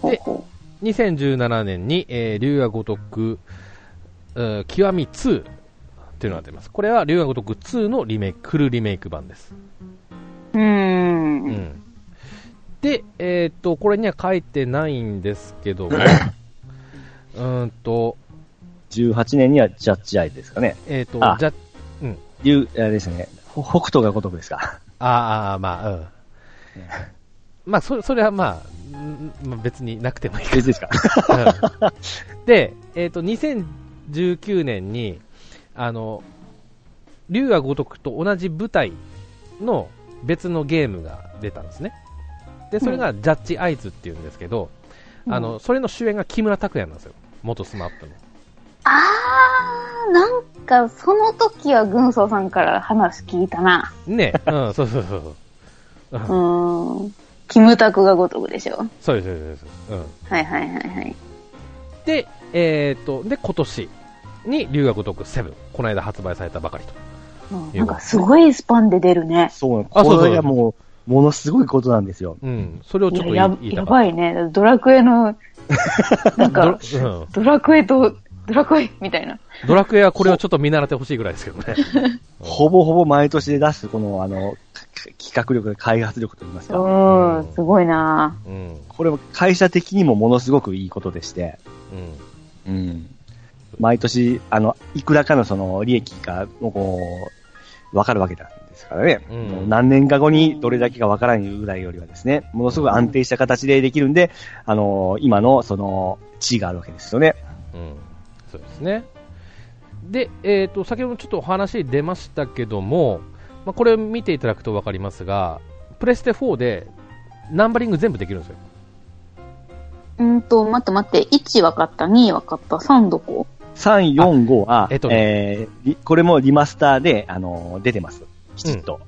ほうほ2017年に、えー、龍が如く、えー極み2っていうのが出ます。これは龍が如く2のリメイク、フルリメイク版です。う。うー。うんん。で、えっ、と、これには書いてないんですけども、うーんと、18年にはジャッジアイですかね。えっ、と、あじゃ、竜、あれですね。ほ北斗が如くですか。ああ、まあ、うん。まあ、それ、それはまあ、んまあ、別になくてもいいか別ですか。うんで、えっ、と、2019年に、あの、龍が如くと同じ舞台の別のゲームが出たんですね。で、それがジャッジアイズっていうんですけど、あの、それの主演が木村拓哉なんですよ。元スマップの。あー、なんか、その時は軍曹さんから話聞いたな。ね、うん、そうそうそうそう。ん。キムタクがごとくでしょ。そうです、そうです。そうですうん。はいはいはいはい。で、えっ、と、で、今年に龍が如く7、この間発売されたばかりと。うんなんかすごいスパンで出るね。そう、あそうそうこれがもう、ものすごいことなんですよ。うん。それをちょっといやばいね。ドラクエの、なんか、ド,、うん、ドラクエと、ドラクエみたいな。ドラクエはこれをちょっと見習ってほしいぐらいですけどね。ほぼほぼ毎年で出す、この、あの、か企画力、開発力といいますか。うん、すごいなうん。これも会社的にもものすごくいいことでして、うん。うん。毎年、あの、いくらかのその利益が、もうこう、わかるわけなんですからね。うん何年か後にどれだけかわからないぐらいよりはですね、ものすごく安定した形でできるんで、あの、今のその、地位があるわけですよね。うん。そうですね。で、えっ、と、先ほどちょっとお話出ましたけども、まあ、これを見ていただくとわかりますが、プレステ4でナンバリング全部できるんですよ。うんと、待って待って、1分かった、2分かった、3どこ？3、4、5は、えっとねえーリこれもリマスターで、あの、出てます。きちっと。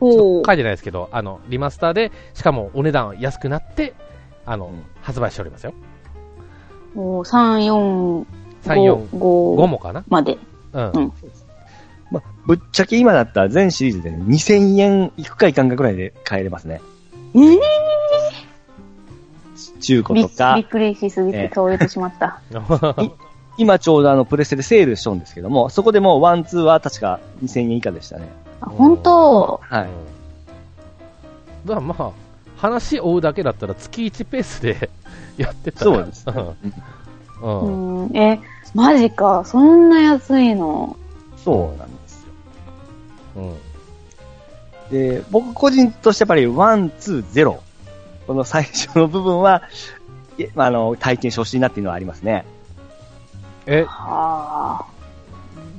お書いてないですけど、あの、リマスターで、しかもお値段安くなって、あの、うん発売しておりますよ。お3、4、3、5、4、5 5もかな？まで。うん。うんまあ、ぶっちゃけ今だったら全シリーズで、ね、2000円いくかいかんかぐらいで買えれますね。えー、中古とかびっ。くりしすぎてええ倒れてしまった。今ちょうどあのプレステでセールしとんですけども、そこでもう one、two は確か2000円以下でしたね。あ、本当？はい。うんだからまあ、話追うだけだったら月1ペースで やってたらそうですうん。ううん。ん、え、マジか、そんな安いの？そうなんですよ。うん。で、僕個人としてやっぱり one、two、ゼロ。この最初の部分は、ああの、体験してほしいなっていうのはありますね。え、はあ。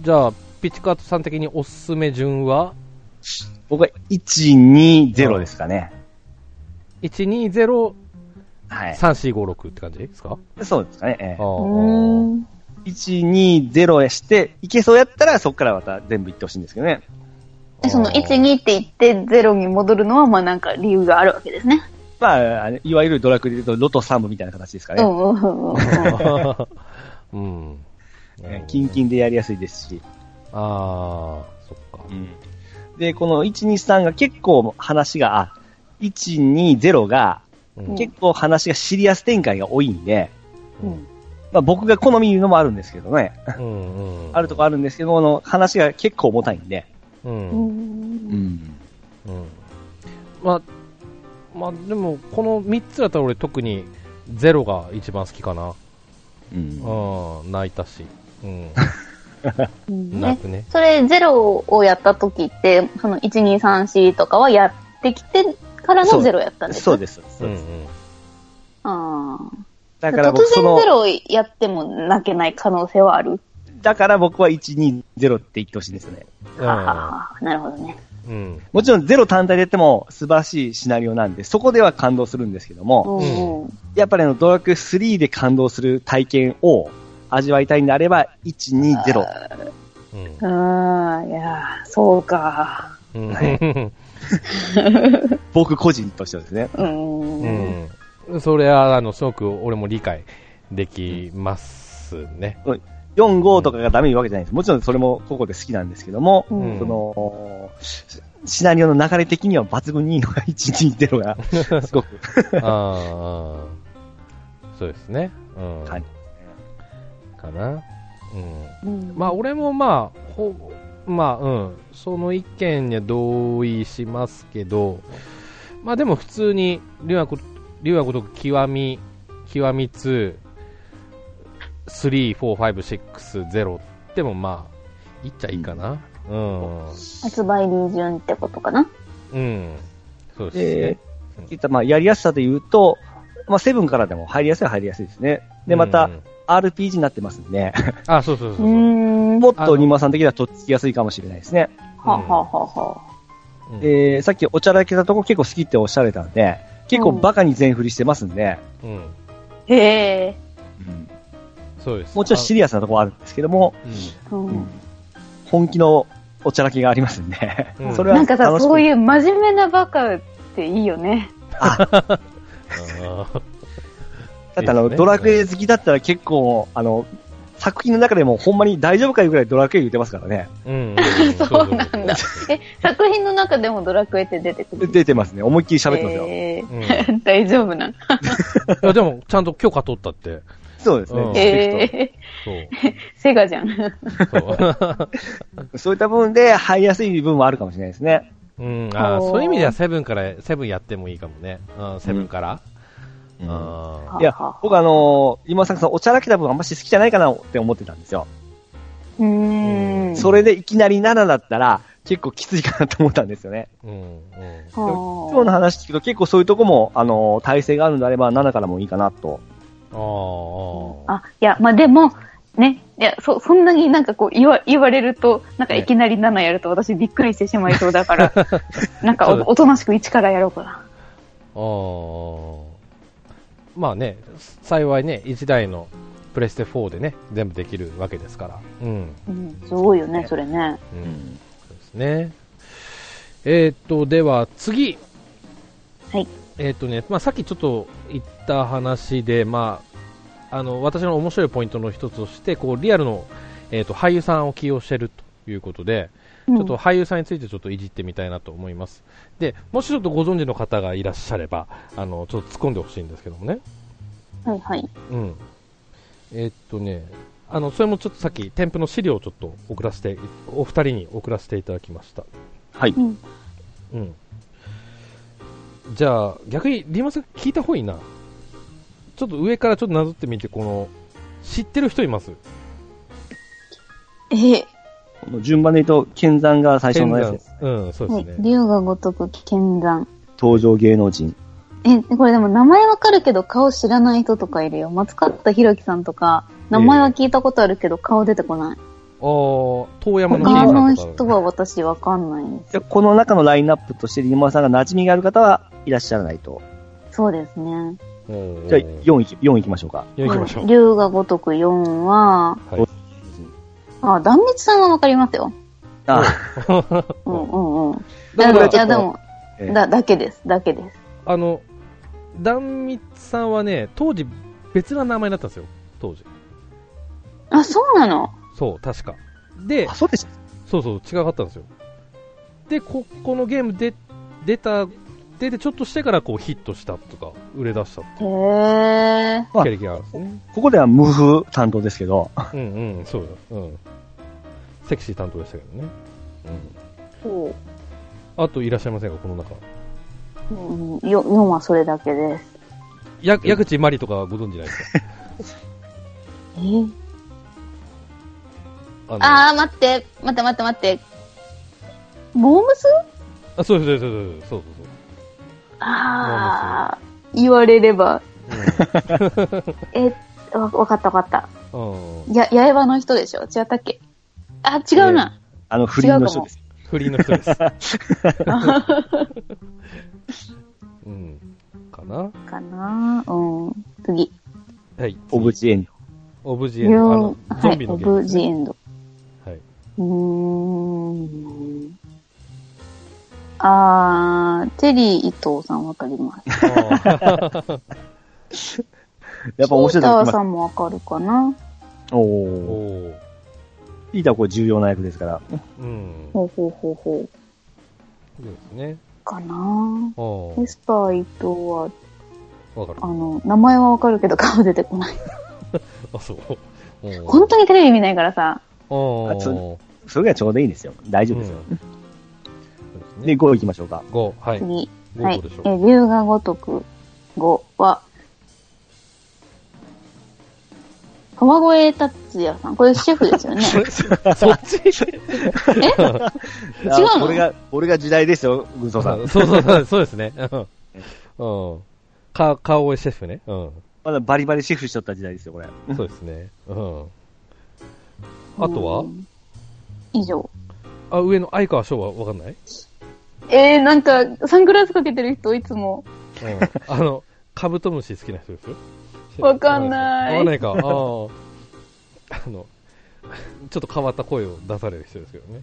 じゃあ、ピチカートさん的におすすめ順は？僕は1、2、0ですかね。120、はい。3456って感じですか？そうですかね。ええああうーん。1、2、0へして、いけそうやったらそこからまた全部いってほしいんですけどね。で、その1、2って言って0に戻るのは、まあなんか理由があるわけですね。まあ、いわゆるドラクエで言うとロト3部みたいな形ですかね。うんうんうんうん。キンキンでやりやすいですし。ああ、そっか。で、この1、2、3が結構話が、あ、1、2、0がうん結構話がシリアス展開が多いんで、うんまあ僕が好みのもあるんですけどね。うんうん。あるとこあるんですけど、この話が結構重たいんで。う。うんん。ん。うん。まあ、まあでも、この3つだったら俺特にゼロが一番好きかな。うん。うん、泣いたし。うん。うんね泣くね。それ0をやった時って、その1、2、3、4とかはやってきてからの0やったんですそうです。うそうんです。うん。ああ。だ突から僕その、然0やっても泣けない可能性はある？だから僕は1、2、0って言ってほしいんですね。うんはははなるほどね。うん。もちろんゼロ単体でやっても素晴らしいシナリオなんで、そこでは感動するんですけども、うんうん。やっぱりあのドラクエ3で感動する体験を味わいたいんであれば、1、2、0。うん。うん、いやーそうか。うん。僕個人としてはですね。うん。うん。それは、あの、すごく俺も理解できますね。4、5とかがダメいうわけじゃないです。もちろんそれもここで好きなんですけども、うんその、シシナリオの流れ的には抜群にいいのが1、2、0が、すごく。ああ、そうですね。うん。はいかな。うん。うんまあ、俺もまあ、ほ、まあ、うん。その意見には同意しますけど、まあでも普通に、竜が如竜が如く極み、極み2、3、4、5、6、0でもまあ、いっちゃいいかな。うん。発売日順ってことかな？うん。そうですでね。、いったまあ、やりやすさで言うと、まあ、セブンからでも入りやすいは入りやすいですね。で、またう、ん RPG になってますんで、あ、そうそうそうそう。う。もっとニマさん的にはとっつきやすいかもしれないですね。ははははうんえー、さっきおちゃらけたとこ結構好きっておっしゃられたんで、結構バカに全振りしてますんで、うん。へえ。そうです。もちろんシリアスなところはあるんですけども、あうんうん。本気のおちゃらけがありますんで、うんそれはなんかさ、そういう真面目なバカっていいよね。あ、あだってあの、ドラクエ好きだったら結構、あの、作品の中でもほんまに大丈夫かいうぐらいドラクエ言ってますからね。ーうんうん。そうなんだ。え、作品の中でもドラクエって出てくる出てますね。思いっきり喋ってますよ。えうんー大丈夫なん。いや、でも、ちゃんと許可取ったって。そうですね。うんえそう。ー、セガじゃん。そう。そういった部分で入りやすい部分もあるかもしれないですね。うん、あそういう意味ではセブンから、セブンやってもいいかもね。うん、セブンから。あいや、僕あのー今さんさんおちゃらけた部分あんまし好きじゃないかなって思ってたんですよ。うーん。それでいきなり7だったら結構きついかなと思ったんですよね。ーうん、うん。はあ今日の話聞くと結構そういうとこも、あのー体制があるのであれば7からもいいかなと。ああ。あ、いや、まあ、でも、ね、いや、そ、そんなになんかこう言わ、言われると、なんかいきなり7やると私びっくりしてしまいそうだから、なんかおおとなしく1からやろうかな。ああ。まあね、幸いね、1台のプレステ4でね、全部できるわけですから。うん。うん、すごいよね、それね。うん。そうですね。えーっと、では次。はい。えーっとね、まあさっきちょっと言った話で、まあ、あの、私の面白いポイントの一つとして、こう、リアルの、えーっと、俳優さんを起用してるということで、ちちょっと俳優さんについてちょっといじってみたいなと思います。で、もしちょっとご存知の方がいらっしゃれば、あの、ちょっと突っ込んでほしいんですけどもね。はいはい。うん。えーっとね、あの、それもちょっとさっき、添付の資料をちょっと送らせて、お二人に送らせていただきました。はい。うん。うん。じゃあ、逆に、リーマンさん聞いた方がいいな。ちょっと上からちょっとなぞってみて、この、知ってる人います？えー、順番で言うと、剣山が最初のやつです。うん、そうはいです。ね。竜が如く剣山。登場芸能人。え、これでも名前わかるけど顔知らない人とかいるよ。松方弘樹さんとか、名前は聞いたことあるけど顔出てこない。あー、遠山の他の人は私わかんないんです。でこの中のラインナップとしてリーマンさんが馴染みがある方はいらっしゃらないと。そうですね。うんじゃあ、4いき、4いきましょうか。4行きましょう。竜が如く4は、はいあ、断蜜さんはわかりますよ。あ、うんうんうん。いだや、からいやでも、ええだ、だけです。だけです。あの、壇蜜さんはね、当時別な名前だったんですよ。当時。あ、そうなの？そう、確か。であ、、そうです。そうそう、違かったんですよ。で、こ、このゲームで、出た、出てちょっとしてからこうヒットしたとか、売れ出したってへー。あ経歴があるんですね。ここでは無風担当ですけど、うんうん、そうだ。うん。セクシー担当でしたけどね。うん。あといらっしゃいませんか、この中。うん、よ、4はそれだけです。や、矢口まりとかご存知ないですか？え？ー、あのあー、待って、待って待って待って。モームス？あ、そうそうそうそうそうそうあー、言われれば。え、わ、わかったわかった。うん。うん。や、八重歯の人でしょ？違ったっけ？あ、違うな。あの、不倫の人です。フリーの人です。うん。かな？かな？うん。次。はい。オブジエンド。オブジエンド。あの、ゾはい、ンビのオゲームですね、ブジエンド。はい。うーん。あー、テリー伊藤さんわかります。やっぱ面白いピーターさんもわかるかな？おおお。ー。ピーターはこれ重要な役ですから。うん。ほうほうほうほう。そうですね。かな？エスター伊藤は、わかるあ。の、名前はわかるけど顔出てこない。あ、そう。本当にテレビ見ないからさ。おそそれがちょうどいいんですよ。大丈夫ですよ。うんですで、ね。5行きましょうか。5、はい。次。5はい。え、龍が如く5は、川越達也さん。これシェフですよね。そっち？あ違うの？これが、これが時代ですよ、軍曹さん。そうそうそう、そうですね。うん。うん。か、顔シェフね。うん。まだバリバリシェフしとった時代ですよ、これ。そうですね。うん。あとは？うん以上。あ、上の相川翔はわかんない？えー、なんか、サングラスかけてる人いつも。うん。あの、カブトムシ好きな人ですよ。わかんないわかんないか。ああ。あの、ちょっと変わった声を出される人ですけどね。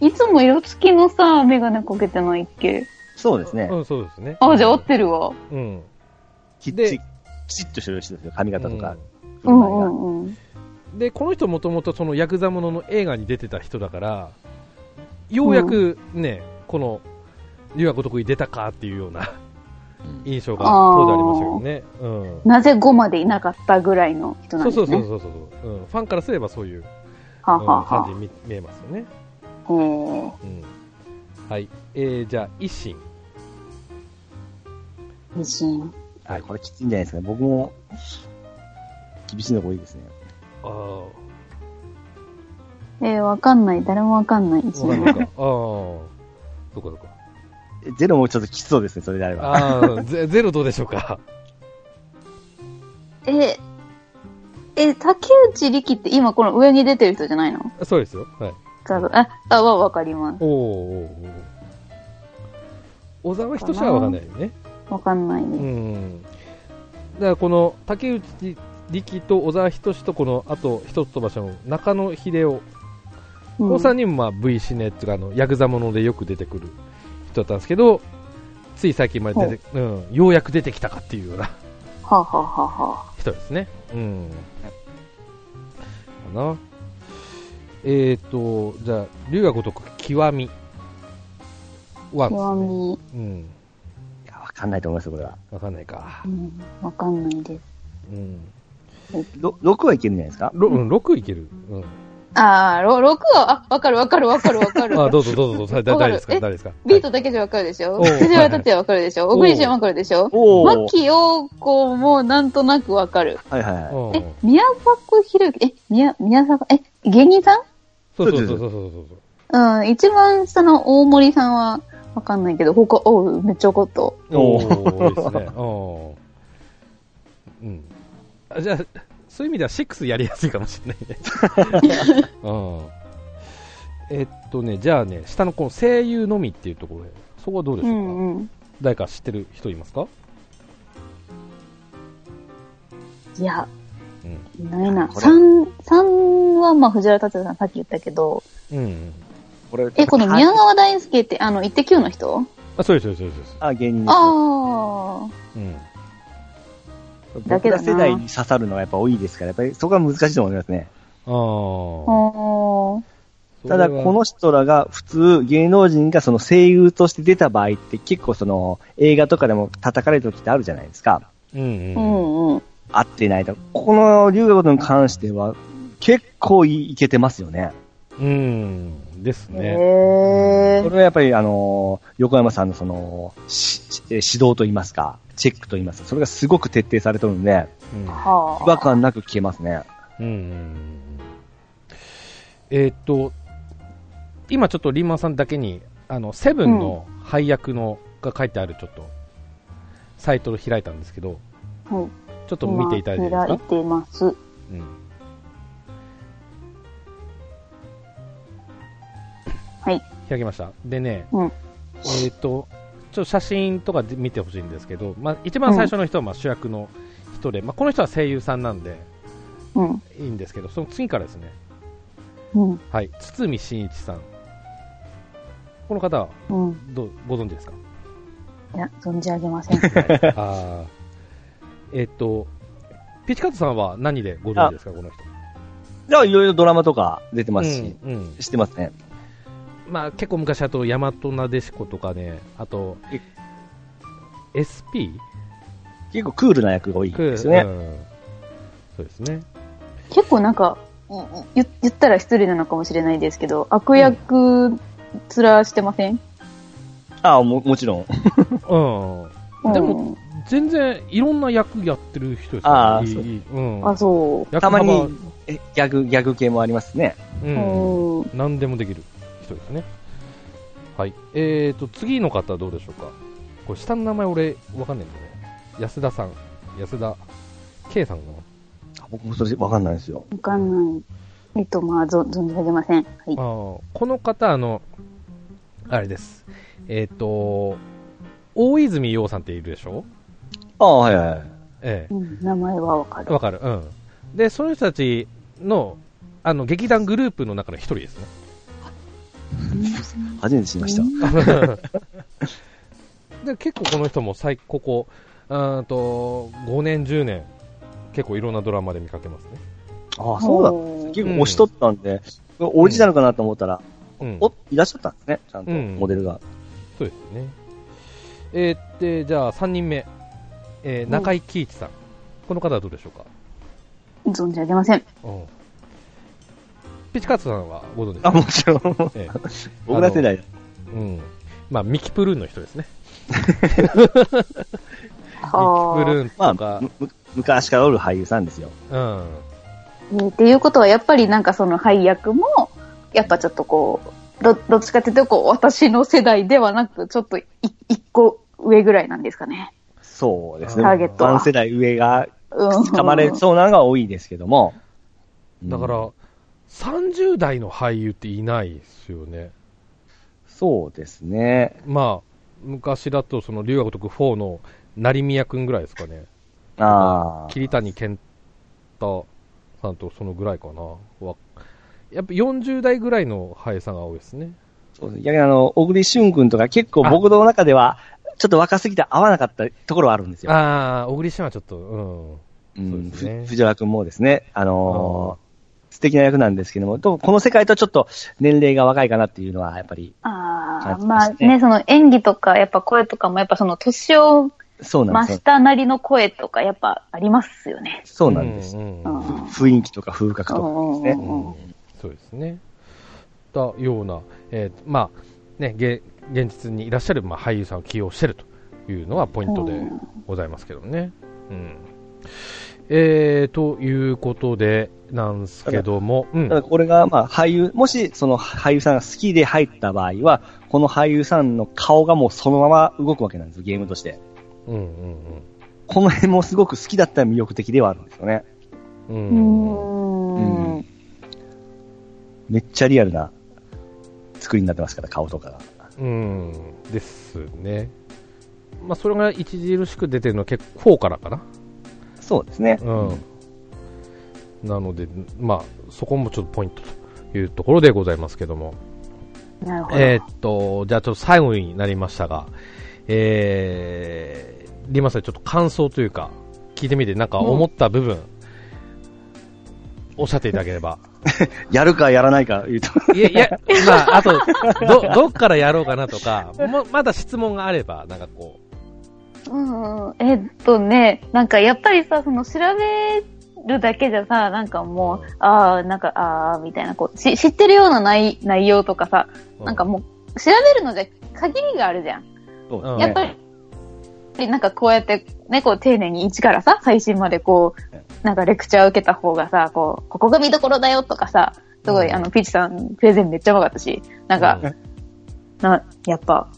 え、いつも色付きのさ、メガネかけてないっけ？そうですねう。ん、そうですね。あ、じゃあ合ってるわ。うん。できっち、きちっとしてる人ですよ、髪型とか。うん振る舞いがうんうん。で、この人もともとそのヤクザものの映画に出てた人だから、ようやくね、この、龍が如くに出たかっていうような印象が当時ありましたけどね。うん。なぜ5までいなかったぐらいの人なんですね。そうそうそうそう、うん。ファンからすればそういう、はうん感じに見見えますよね。へーうん。はい。えー、じゃあ、一心。自信。はい、これきついんじゃないですか。僕も、厳しいのが多いですね。ああ。えー、わかんない。誰もわかんない。ああ。そっかそっか。えゼロもちょっときつそうですね、それであれば。ああ、ゼゼロどうでしょうか？え、え、竹内力って今この上に出てる人じゃないの？そうですよ。はい。あ、あ、はわかります。おーおーおー小沢仁志はわかんないよね。わかんないうです。ん。だからこの竹内力と小沢仁志とこのあと一つ飛ばしの中野秀夫、うんこの3人もまあ V シネっていうかあのヤクザものでよく出てくる人だったんですけど、つい最近まで出て、うん、ようやく出てきたかっていうような人ですね。うん。かな。えーと、じゃあ、龍が如く極み。ワンですね。極み、うん。いや、わかんないと思いますよ、これは。わかんないかう。ん、わかんないです。うん。ろ6はいけるんじゃないですか？ろうん、6いける。うん。あー、ろ6は、あ、わかるわかるわかるわかる。あ、どうぞどうぞどうぞ。だわかる誰ですか？え誰ですか？ビートだけじゃわかるでしょ？藤原達也わかるでしょ？小栗旬わかるでしょ？おー牧陽子もなんとなくわかる。はいはいえ、宮迫博之、え、宮、宮迫、え、芸人さん？そうそうそうそうそうそう。うん、一番下の大森さんはわかんないけど、他、おう、めっちゃわかった。おー、いいですね。うん。うん。あじゃあ、そういう意味では6やりやすいかもしれないね。うん。えっとね、じゃあね、下のこの声優のみっていうところで、そこはどうでしうょうか、んうん。誰か知ってる人いますか？いや、うん。いないな。これ三、三はまあ藤原達也さんさっき言ったけど、うん。これ、え、この宮川大輔って、あの、イッテ Q の人？あ、そうです、そうです、そうです。あ、芸人です。あうん。だけだな僕ら世代に刺さるのはやっぱ多いですから、やっぱりそこは難しいと思いますね。ああ。ただ、この人らが普通、芸能人がその声優として出た場合って結構その映画とかでも叩かれる時ってあるじゃないですか。うんうん。合ってないと。この龍河ことに関しては結構いいけてますよね。うん。ですね。へー。それはやっぱりあの、横山さんのその、し指導といいますか、チェックといいますか、それがすごく徹底されてるんで、うんは違和感なく聞けますね。うんえーっと、今ちょっとリーマンさんだけに、あの、セブンの配役の、が書いてあるちょっと、サイトを開いたんですけど、あ。はい。ちょっと見ていただいていいですか？今開いてます。うん。はい。開きました。でね、うん。えーっと、ちょっと写真とかで見てほしいんですけど、まあ、一番最初の人はまあ主役の人で、まあ、この人は声優さんなんでうん。いいんですけど、その次からですね、うん。はい、堤真一さん。この方はうん。どうご存知ですか？いや、存じ上げません。あーえっと、ピチカットさんは何でご存知ですか、この人？じゃあ、いろいろドラマとか出てますし、うん、うん。知ってますね。まあ結構昔あと、大和なでしことかね、あとえ、SP? 結構クールな役が多いですよね。うんそうですね。結構なんか、うん言言ったら失礼なのかもしれないですけど、悪役面してません、ああ、も、もちろ ん。うん。でも、全然いろんな役やってる人ですよいいあーそうあ、そう。役たま幅に、えギャグ、ギャグ系もありますね。うん。うん何でもできる人ですね。はい。えーと、次の方どうでしょうか？これ下の名前俺わかんないんだよね。安田さん。安田 K さんかあ僕もそれわかんないですよ。わかんない。えっと、まあ、ぞ存じ上げません。はいな。あ。ーこの方、あの、あれです。えっ、と、大泉洋さんっているでしょ？ああ、はいはいはい。えうん、名前はわかえ。る。わかる。うん。で、その人たちの、あの、劇団グループの中の一人ですね。初めて知りました。で結構この人も最ここうーんと5年、10年結構いろんなドラマで見かけますね。ああ、そうだ。う結構押しとったんで、オリジナルかなと思ったら、うん、お、いらっしゃったんですね。ちゃんと、うんモデルが。そうですね。えー、でじゃあ3人目、えー中井貴一さん、この方はどうでしょうか？存じ上げません。うんピチカーツさんはご存知ですあ、かもちろん。ええ僕ら世代だ。うん。まあ、ミキプルーンの人ですね。ミキプルはーンまあとか、むむ昔からおる俳優さんですよ。うん。っていうことは、やっぱりなんかその配役も、やっぱちょっとこう、ど、どっちかっていうと、こう、私の世代ではなく、ちょっとい一個上ぐらいなんですかね。そうですね。ターゲットはワン世代上がうん。掴まれそうなのが多いですけども。だから、うん30代の俳優っていないですよね。そうですね。まあ、昔だと、その、龍が如く4の成宮くんぐらいですかね。ああ。桐谷健太さんとそのぐらいかな。わやっぱ40代ぐらいの俳優さんが多いですね。そうです逆にあの、小栗旬君とか結構僕の中では、ちょっと若すぎて合わなかったところはあるんですよ。ああ、小栗旬はちょっと、うん。うんそうですねふ藤原君もですね、あのー素敵な役なんですけども、とこの世界とちょっと年齢が若いかなっていうのは、やっぱり、ああ、感じまあね、その演技とか、やっぱ声とかも、やっぱその年をそうなんですよ。増したなりの声とか、やっぱありますよね。そうなんです。うんうんふ雰囲気とか風格とかですね。うんうんうんそうですね。だような、えーまあ、ね、げ現実にいらっしゃる、まあ、俳優さんを起用してるというのはポイントでございますけどね。うん。えー、ということで、なんですけども、うんこれが、まあ、俳優、もし、その俳優さんが好きで入った場合は、この俳優さんの顔がもうそのまま動くわけなんですよ、ゲームとして。うんうんこの辺もすごく好きだったら魅力的ではあるんですよね。うん。ううん。めっちゃリアルな作りになってますから、顔とかが。うん。ですね。まあ、それが著しく出てるのは結構4からかな。そうですね。うん。なので、まあ、そこもちょっとポイントというところでございますけども。なるほど。えーっと、じゃあちょっと最後になりましたが、えー、リマさんちょっと感想というか、聞いてみて、なんか思った部分、おっしゃっていただければ。やるかやらないか言うと。いや、いや、まあ、あと、ど、どっからやろうかなとか、もまだ質問があれば、なんかこうん、えっとね、なんかやっぱりさ、その調べるだけじゃさ、なんかもう、ああ、なんか、ああ、みたいな、こう、し知ってるような内内容とかさ、う、なんかもう、調べるのじゃ限りがあるじゃん。そううん。やっぱり、なんかこうやって、ね、こう丁寧に一からさ、最新までこう、なんかレクチャー受けた方がさ、こう、ここが見どころだよとかさ、すごい、うん。あの、ピーチさん、プレゼンめっちゃうまかったし、なんか、な、やっぱ、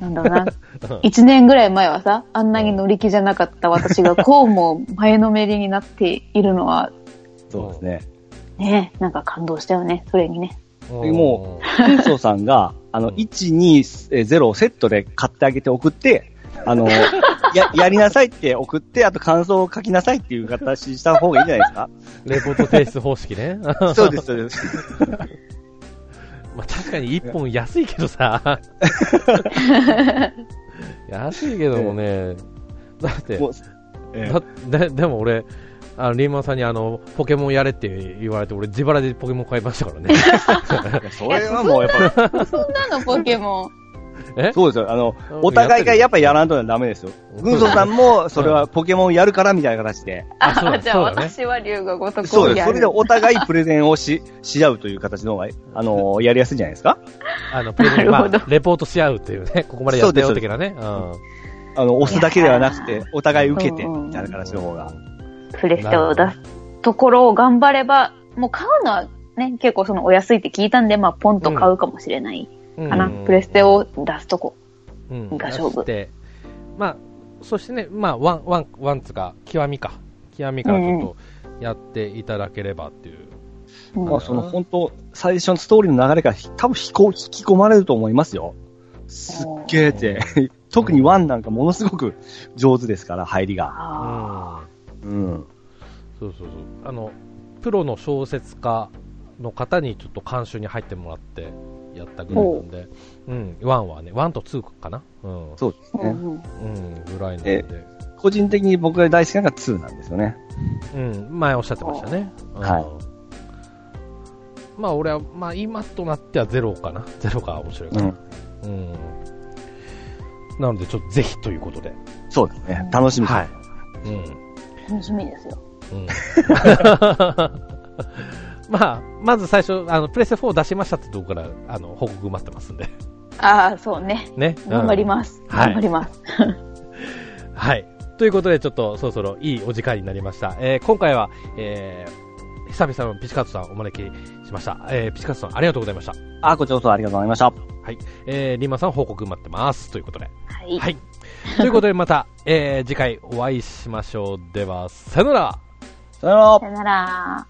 なんだろうな、一年ぐらい前はさ、あんなに乗り気じゃなかった私が、こうも前のめりになっているのは、そうですね。ね、なんか感動したよね、それにね。うんもキンソーさんが、あの、うん1、2、0をセットで買ってあげて送って、あの、や、やりなさいって送って、あと感想を書きなさいっていう形した方がいいんじゃないですか？レポート提出方式ね。そうです、そうです。まあ確かに一本安いけどさ。安いけどもね、だって、もうえだででも俺、あのリーマンさんにあのポケモンやれって言われて、俺、自腹でポケモン買いましたからね。えそれはもうやっぱ、そんなのポケモン。え？そうですよ。あの、お互いがやっぱやらんとダメですよ。軍曹さんも、それはポケモンやるからみたいな形で。あそうじゃあ私は竜が如くそうです。それでお互いプレゼンをし、し合うという形の方が、あの、やりやすいんじゃないですか？あのプレゼンまあ、レポートし合うっていうね、ここまでやったよ的なね。うん。あの、押すだけではなくてお互い受けて、うんうん。みたいな形の方が。プレステを出すところを頑張れば、もう買うのはね、結構そのお安いって聞いたんで、まあポンと買うかもしれないかな。うんプレステを出すとこ。うんが勝負で、まあ、そしてね、まあ、 one、one、one つか、極みか。極みからちょっとやっていただければっていう。うんまあ、その本当、最初のストーリーの流れから多分引こ引き込まれると思いますよ。すっげーって。特に one なんかものすごく上手ですから、入りが。あうん。うん。そうそうそう。あの、プロの小説家の方にちょっと監修に入ってもらってやったぐらいなんで、うん、 one はね、 one と two かなうん。そうですね。ーうんぐらいなんで。個人的に僕が大好きなのが2なんですよね。うん、前おっしゃってましたね。うんはい。まあ俺は、まあ今となってはゼロかな。ゼロが面白いかな。うん。うん。なのでちょっとぜひということで。そうですね。楽しみです。はい。うん。楽しみですよ。うん まあ、まず最初、あの、プレステ4出しましたってとこから、あの、報告待ってますんで。ああ、そうね。ね？頑張りす。ます。はい頑張ります。はい。ということで、ちょっとそろそろいいお時間になりました。えー今回は、えー、久々のピチカートさんお招きしました。えー、ピチカートさんありがとうございました。あ、こちらこそありがとうございました。はい。えー、リンマさん報告待ってます。ということで。はい。はい。ということで、また、えー、次回お会いしましょう。では、さよならさよならさよなら。